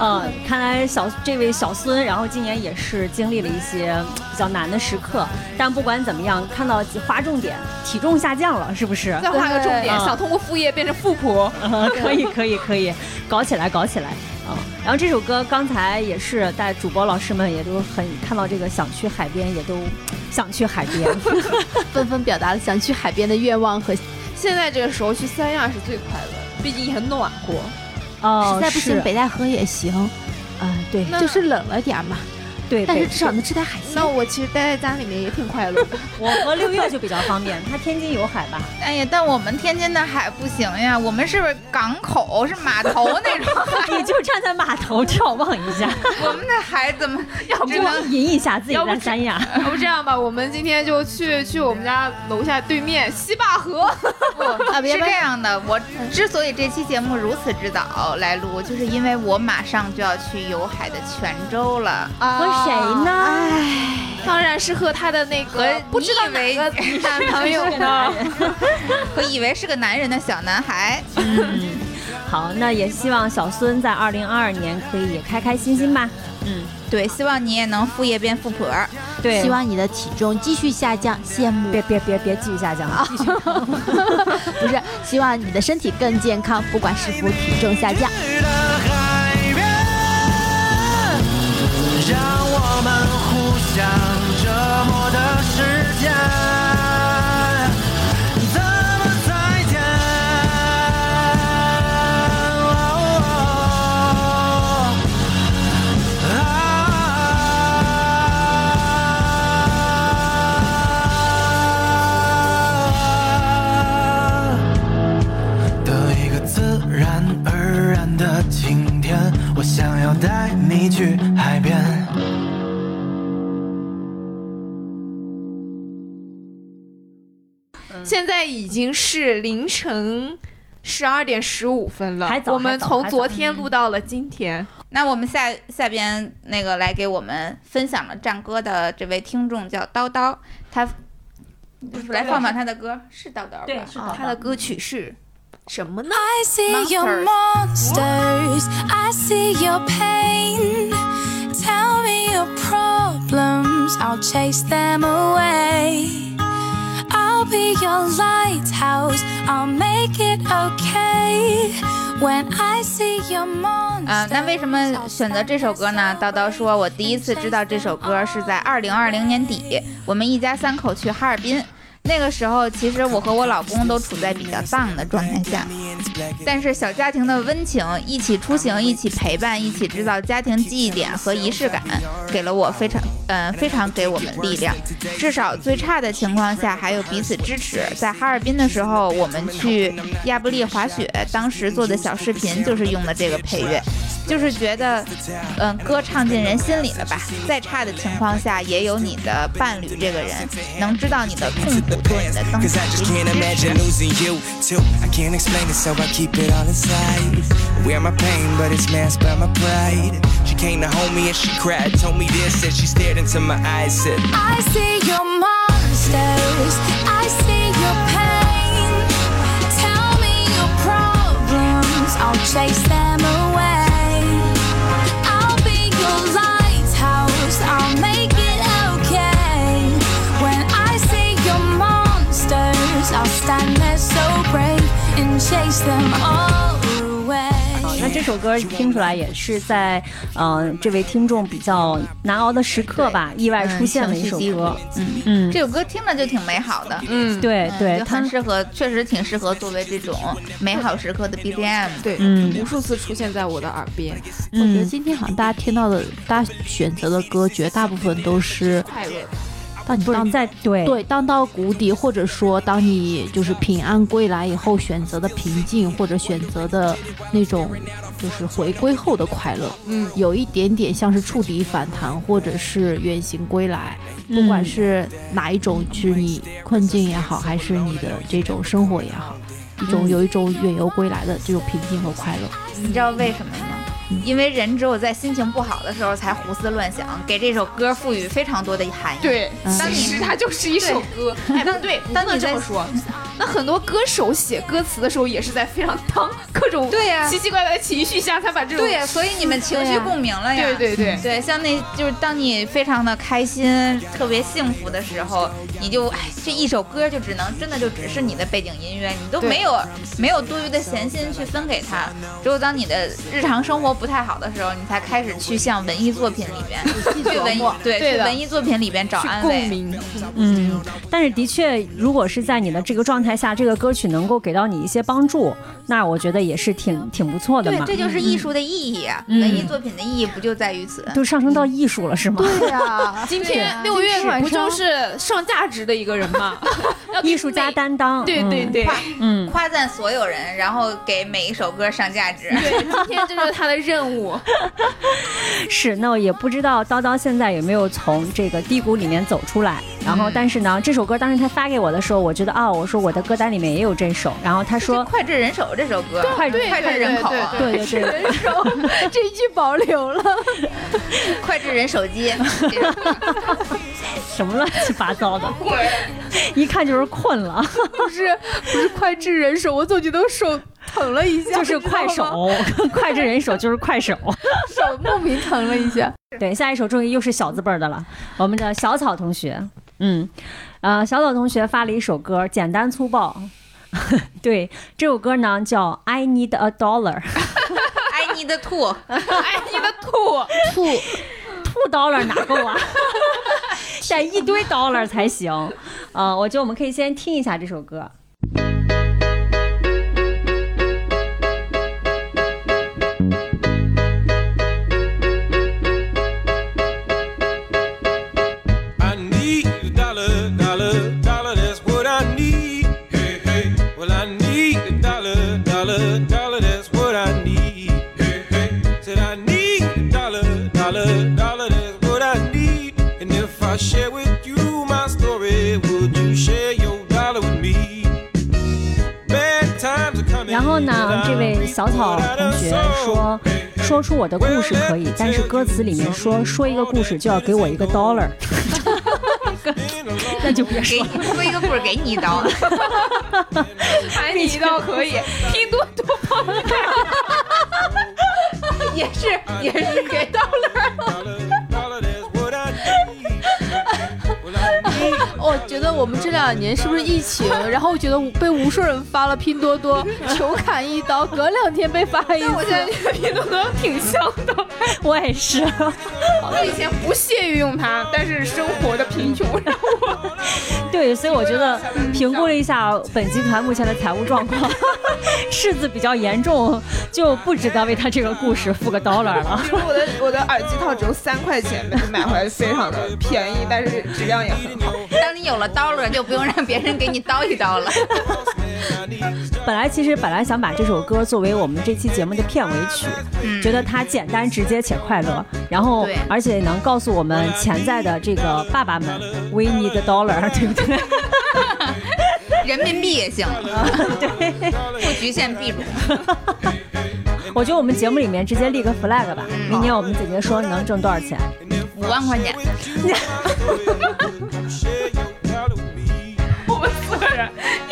嗯，看来小这位小孙，然后今年也是经历了一些比较难的时刻。但不管怎么样，看到划重点，体重下降了，是不是？
再划个重点，想通过副业变成富婆，
可以，可以，可以，搞起来，搞起来啊！然后这首歌刚才也是，带主播老师们也都很看到这个想去海边，也都想去海边，
纷纷表达了想去海边的愿望和。
现在这个时候去三亚是最快乐，毕竟很暖和。
哦，
实在不行北戴河也行，
啊，对，
就是冷了点嘛。
对，
但是至少能吃点海鲜。
那我其实待在家里面也挺快乐。
我和六月就比较方便，他天津有海吧？
哎呀，但我们天津的海不行呀，我们是港口，是码头那种。
你就站在码头眺望一下。
我们的海怎么要不
吟一下自己在三亚？
要不这样吧，我们今天就去去我们家楼下对面西坝河。
不，是这样的。我之所以这期节目如此之早来录，就是因为我马上就要去有海的泉州了
啊。谁呢？
唉，当然是和他的那个不知道哪个 男朋友呢。
我以为是个男人的小男孩。
嗯，好，那也希望小孙在二零二二年可以开开心心吧。
嗯，对，希望你也能副业变富婆。
对，
希望你的体重继续下降，羡慕。
别别别别继续下降啊！
不是，希望你的身体更健康，不管是否体重下降。
我们互相折磨的时间。我想要带你去海边。
现在已经是凌晨十二点十五分了，
还早
我们从昨天录到了今天。
那我们下下边那个来给我们分享了战歌的这位听众叫叨叨，他来放放他的歌，是叨叨吧？
对，是叨叨
他的歌曲是。什么呢
I see your monsters, I see your pain. Tell me your problems, I'll chase them away. I'll be your lighthouse, I'll make it okay. When I see your monsters.
啊，那为什么选择这首歌呢？叨叨说，我第一次知道这首歌是在二零二零年底，我们一家三口去哈尔滨。那个时候，其实我和我老公都处在比较丧的状态下，但是小家庭的温情，一起出行，一起陪伴，一起制造家庭记忆点和仪式感，给了我非常，嗯，非常给我们力量。至少最差的情况下还有彼此支持。在哈尔滨的时候，我们去亚布力滑雪，当时做的小视频就是用的这个配乐。就是觉得，嗯，歌唱进人心里了吧？再差的情况下，也有你的伴侣这个人能知道你的痛苦，做你的灯塔，给你支持。
那这首歌听出来也是在，嗯，这位听众比较难熬的时刻吧，意外出现的一首歌。
嗯嗯，这首歌听着就挺美好的。
嗯，
对对，
很适合，确实挺适合作为这种美好时刻的 BGM。
对，嗯，无数次出现在我的耳边。
我觉得今天好像大家听到的，大家选择的歌，绝大部分都是
快乐。
当你当
在对
对当到谷底，或者说当你就是平安归来以后选择的平静，或者选择的那种就是回归后的快乐，
嗯，
有一点点像是触底反弹，或者是远行归来，不管是哪一种，是你困境也好，还是你的这种生活也好，一种有一种远游归来的这种平静和快乐。
你知道为什么吗？因为人只有在心情不好的时候才胡思乱想，给这首歌赋予非常多的含义。
对，其实它就是一首歌。哎，不对，当你这么说，那很多歌手写歌词的时候也是在非常当各种
对呀
奇奇怪怪的情绪下才把这种
对呀，所以你们情绪共鸣了呀。
对对对
对，像那就是当你非常的开心、特别幸福的时候，你就哎，这一首歌就只能真的就只是你的背景音乐，你都没有没有多余的闲心去分给他。只有当你的日常生活。不太好的时候，你才开始去向文艺作品里面 去文艺对去文艺作品里边找安慰。
嗯，但是的确，如果是在你的这个状态下，这个歌曲能够给到你一些帮助，那我觉得也是挺挺不错的
嘛。对，这就是艺术的意义啊！文艺作品的意义不就在于此？
就上升到艺术了是吗？
对呀，
今天六月不就是上价值的一个人吗？
艺术家担当，
对对对，
嗯，
夸赞所有人，然后给每一首歌上价值。
对，今天这就是他的任务。
是，那我也不知道叨叨现在有没有从这个低谷里面走出来。然后，但是呢，这首歌当时他发给我的时候，我觉得哦，我说我的歌单里面也有这首。然后他说
脍炙人手这首歌，
脍
脍炙人口，
对对对，
人手这一句保留了，
脍炙人手机，
什么乱七八糟的，一看就是困了，
不是不是脍炙人手，我总觉得手。疼了一下，
就是快手，快炙人手就是快手。
手莫名疼了一下。
对，下一首终于又是小字辈儿的了，我们的小草同学，嗯，呃，小草同学发了一首歌，简单粗暴。对，这首歌呢叫《I Need a Dollar》。
I need two，
哎，你的吐
吐
吐 dollar 哪够啊？得一堆 dollar 才行。呃，我觉得我们可以先听一下这首歌。小草同学说，说出我的故事可以，但是歌词里面说说一个故事就要给我一个 dollar，那就别
给
说。
了说一个故事，给你一刀。
喊你一刀可以，拼多多哈哈哈也是也是给到
我觉得我们这两年是不是疫情，然后我觉得被无数人发了拼多多求砍一刀，隔两天被发一次。
我现在觉得拼多多挺香的，
我也是。
我以前不屑于用它，但是生活的贫穷让我
对，所以我觉得评估了一下本集团目前的财务状况，赤字比较严重，就不值得为他这个故事付个 dollar 了。
比如我的我的耳机套只有三块钱，买回来非常的便宜，但是质量也很好。
当你有了刀了，就不用让别人给你叨一叨了。
本来其实本来想把这首歌作为我们这期节目的片尾曲，
嗯
觉得它简单直接且快乐，然后而且能告诉我们潜在的这个爸爸们，we need a dollar，对不对？
人民币也行，
对，
不局限币种。
我觉得我们节目里面直接立个 flag 吧，
嗯
明年我们姐姐说能挣多少钱？
五万块钱，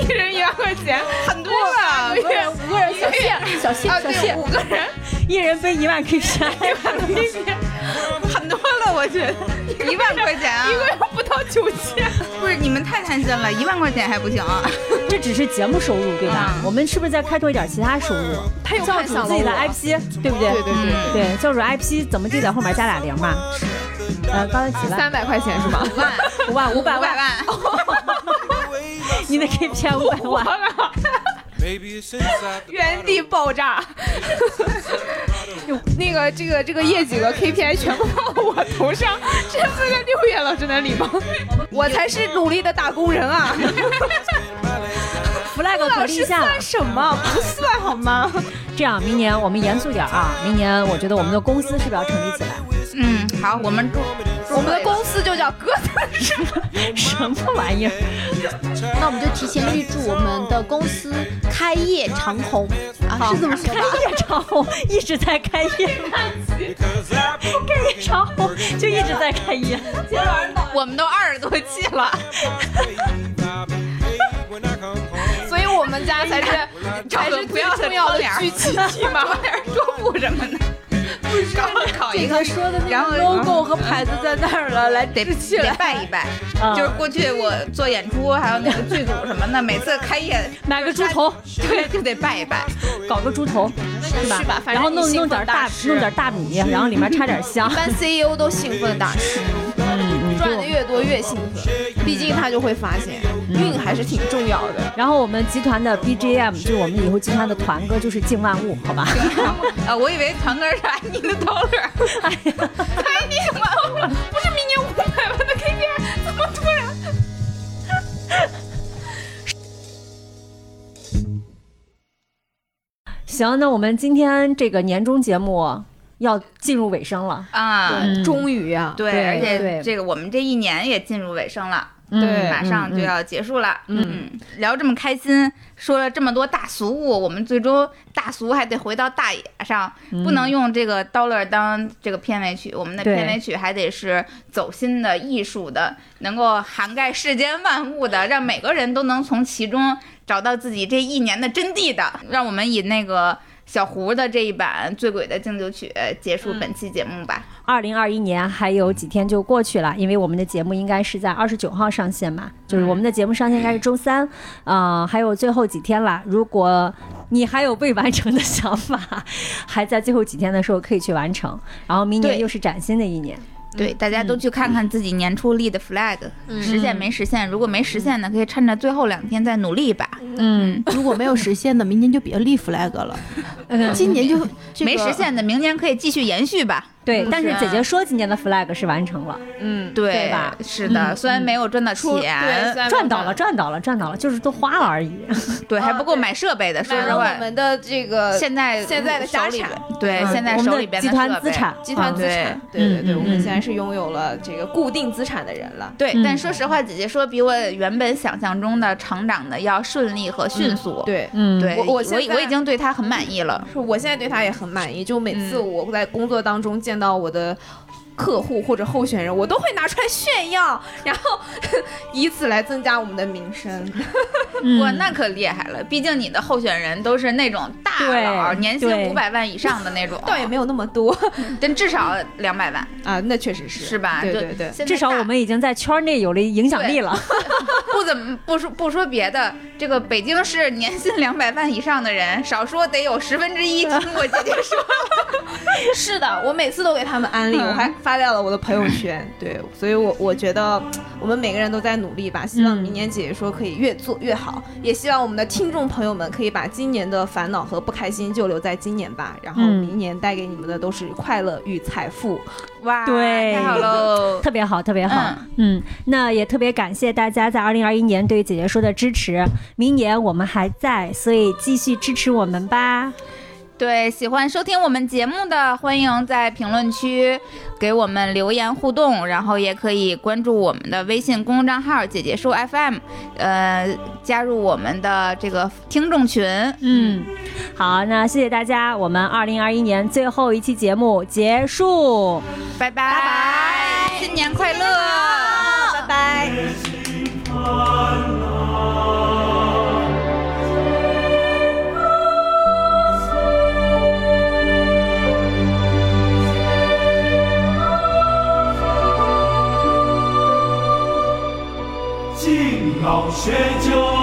一人一万块钱，很多了。
五个人，五个人小谢，小谢，小谢，
五个人
一人分一万 KPI，
很多了，我觉得
一万块钱啊
一个月不到九千。
不是你们太贪心了，一万块钱还不行啊？
这只是节目收入对吧？
嗯
我们是不是再开拓一点其他收入？
他又
教主
看上
自己的 IP，对不对？
对对对
对，教主 IP 怎么地在后面加俩零嘛？呃，刚才几万？
三百块钱是吗？
五万，
五万，五百
五百
万。
万，
你的 KPI 五百万。
原地爆炸，那个这个这个业绩和 KPI 全部放到我头上，这四个六月了，真的礼貌，我才是努力的打工人啊
！flag 可
老师
立下了
算。什么？不算好吗？
这样，明年我们严肃点啊！明年我觉得我们的公司是不是要成立起来？
嗯，好，我们祝
我们的公司就叫鸽子社，
什么玩意儿？
那我们就提前预祝我们的公司开业长虹啊，是这么说
开？业长虹一直在开业，开业长虹就一直在开业。
我们都二十多期了，
所以我们家才是才是最重要的聚集地嘛。
桌布什么的，搞搞一个
这个，说的那
然后
个 logo 和牌子在那儿了，来
得得。拜一拜。
啊
就是过去我做演出，还有那个剧组什么的，每次开业
买个猪头，
对就得拜一拜。
搞个猪头，是吧？
去吧
然后弄弄点大弄点大米，然后里面插点香
一。般 CEO 都兴奋大师，
嗯，
赚的越多越兴奋，毕竟他就会发现运还是挺重要的。
然后我们集团的 BGM 就是我们以后集团的团歌就是敬万物，好吧？
啊，我以为团歌是爱你的 dollar，
哎呀，
爱你的 dollar，
不是明年五百万的 KPI，怎么突然？
行，那我们今天这个年终节目要进入尾声了。
啊，
嗯
终于啊，
对，
对
而且这个我们这一年也进入尾声了。
对
马上就要结束了。嗯，聊这么开心，说了这么多大俗物，我们最终大俗还得回到大雅上，不能用这个 dollar 当这个片尾曲，我们的片尾曲还得是走心的、艺术的，能够涵盖世间万物的，让每个人都能从其中找到自己这一年的真谛的。让我们以那个。小胡的这一版《醉鬼的敬酒曲》结束本期节目吧。
二零二一年还有几天就过去了，因为我们的节目应该是在二十九号上线嘛，就是我们的节目上线应该是周三，啊，还有最后几天了。如果你还有未完成的想法，还在最后几天的时候可以去完成，然后明年又是崭新的一年。
对，大家都去看看自己年初立的 flag，实现没实现？如果没实现的，可以趁着最后两天再努力一把。
嗯，如果没有实现的，明年就别立 flag 了。今年就
没实现的，明年可以继续延续吧。
对，但是姐姐说今年的 flag 是完成了，
嗯，
对吧？
是的，虽然没有赚到钱，
赚到了，赚到了，赚到了，就是都花了而已。
对，还不够买设备的。说实话，
我们的这个
现在
现在的家产，
对，现在手里边
集团资产，
集团资产，对对对，我们现在是拥有了这个固定资产的人了。
对，但说实话，姐姐说比我原本想象中的成长的要顺利和迅速。
对，
嗯，
对，
我我
我我已经对他很满意了。
是我现在对他也很满意，就每次我在工作当中见到我的。客户或者候选人，我都会拿出来炫耀，然后 以此来增加我们的名声。
哇，那可厉害了！毕竟你的候选人都是那种大佬，年薪五百万以上的那种，
倒也没有那么多，
但至少两百万
啊，那确实是，
是吧？
对对对，
至少我们已经在圈内有了影响力了。
不怎么不说不说别的，这个北京市年薪两百万以上的人，少说得有十分之一听过姐姐说。
是的，我每次都给他们安利，我还。发掉了我的朋友圈，对，所以，我我觉得我们每个人都在努力吧，希望明年姐姐说可以越做越好，也希望我们的听众朋友们可以把今年的烦恼和不开心就留在今年吧，然后明年带给你们的都是快乐与财富。
哇，
对，
太好喽，
特别好，特别好，嗯，那也特别感谢大家在二零二一年对姐姐说的支持，明年我们还在，所以继续支持我们吧。
对，喜欢收听我们节目的，欢迎在评论区给我们留言互动，然后也可以关注我们的微信公众账号“姐姐说 FM”，呃，加入我们的这个听众群。
嗯，好，那谢谢大家，我们二零二一年最后一期节目结束，
拜拜，拜
拜，
新年快乐，
拜拜。
老学究，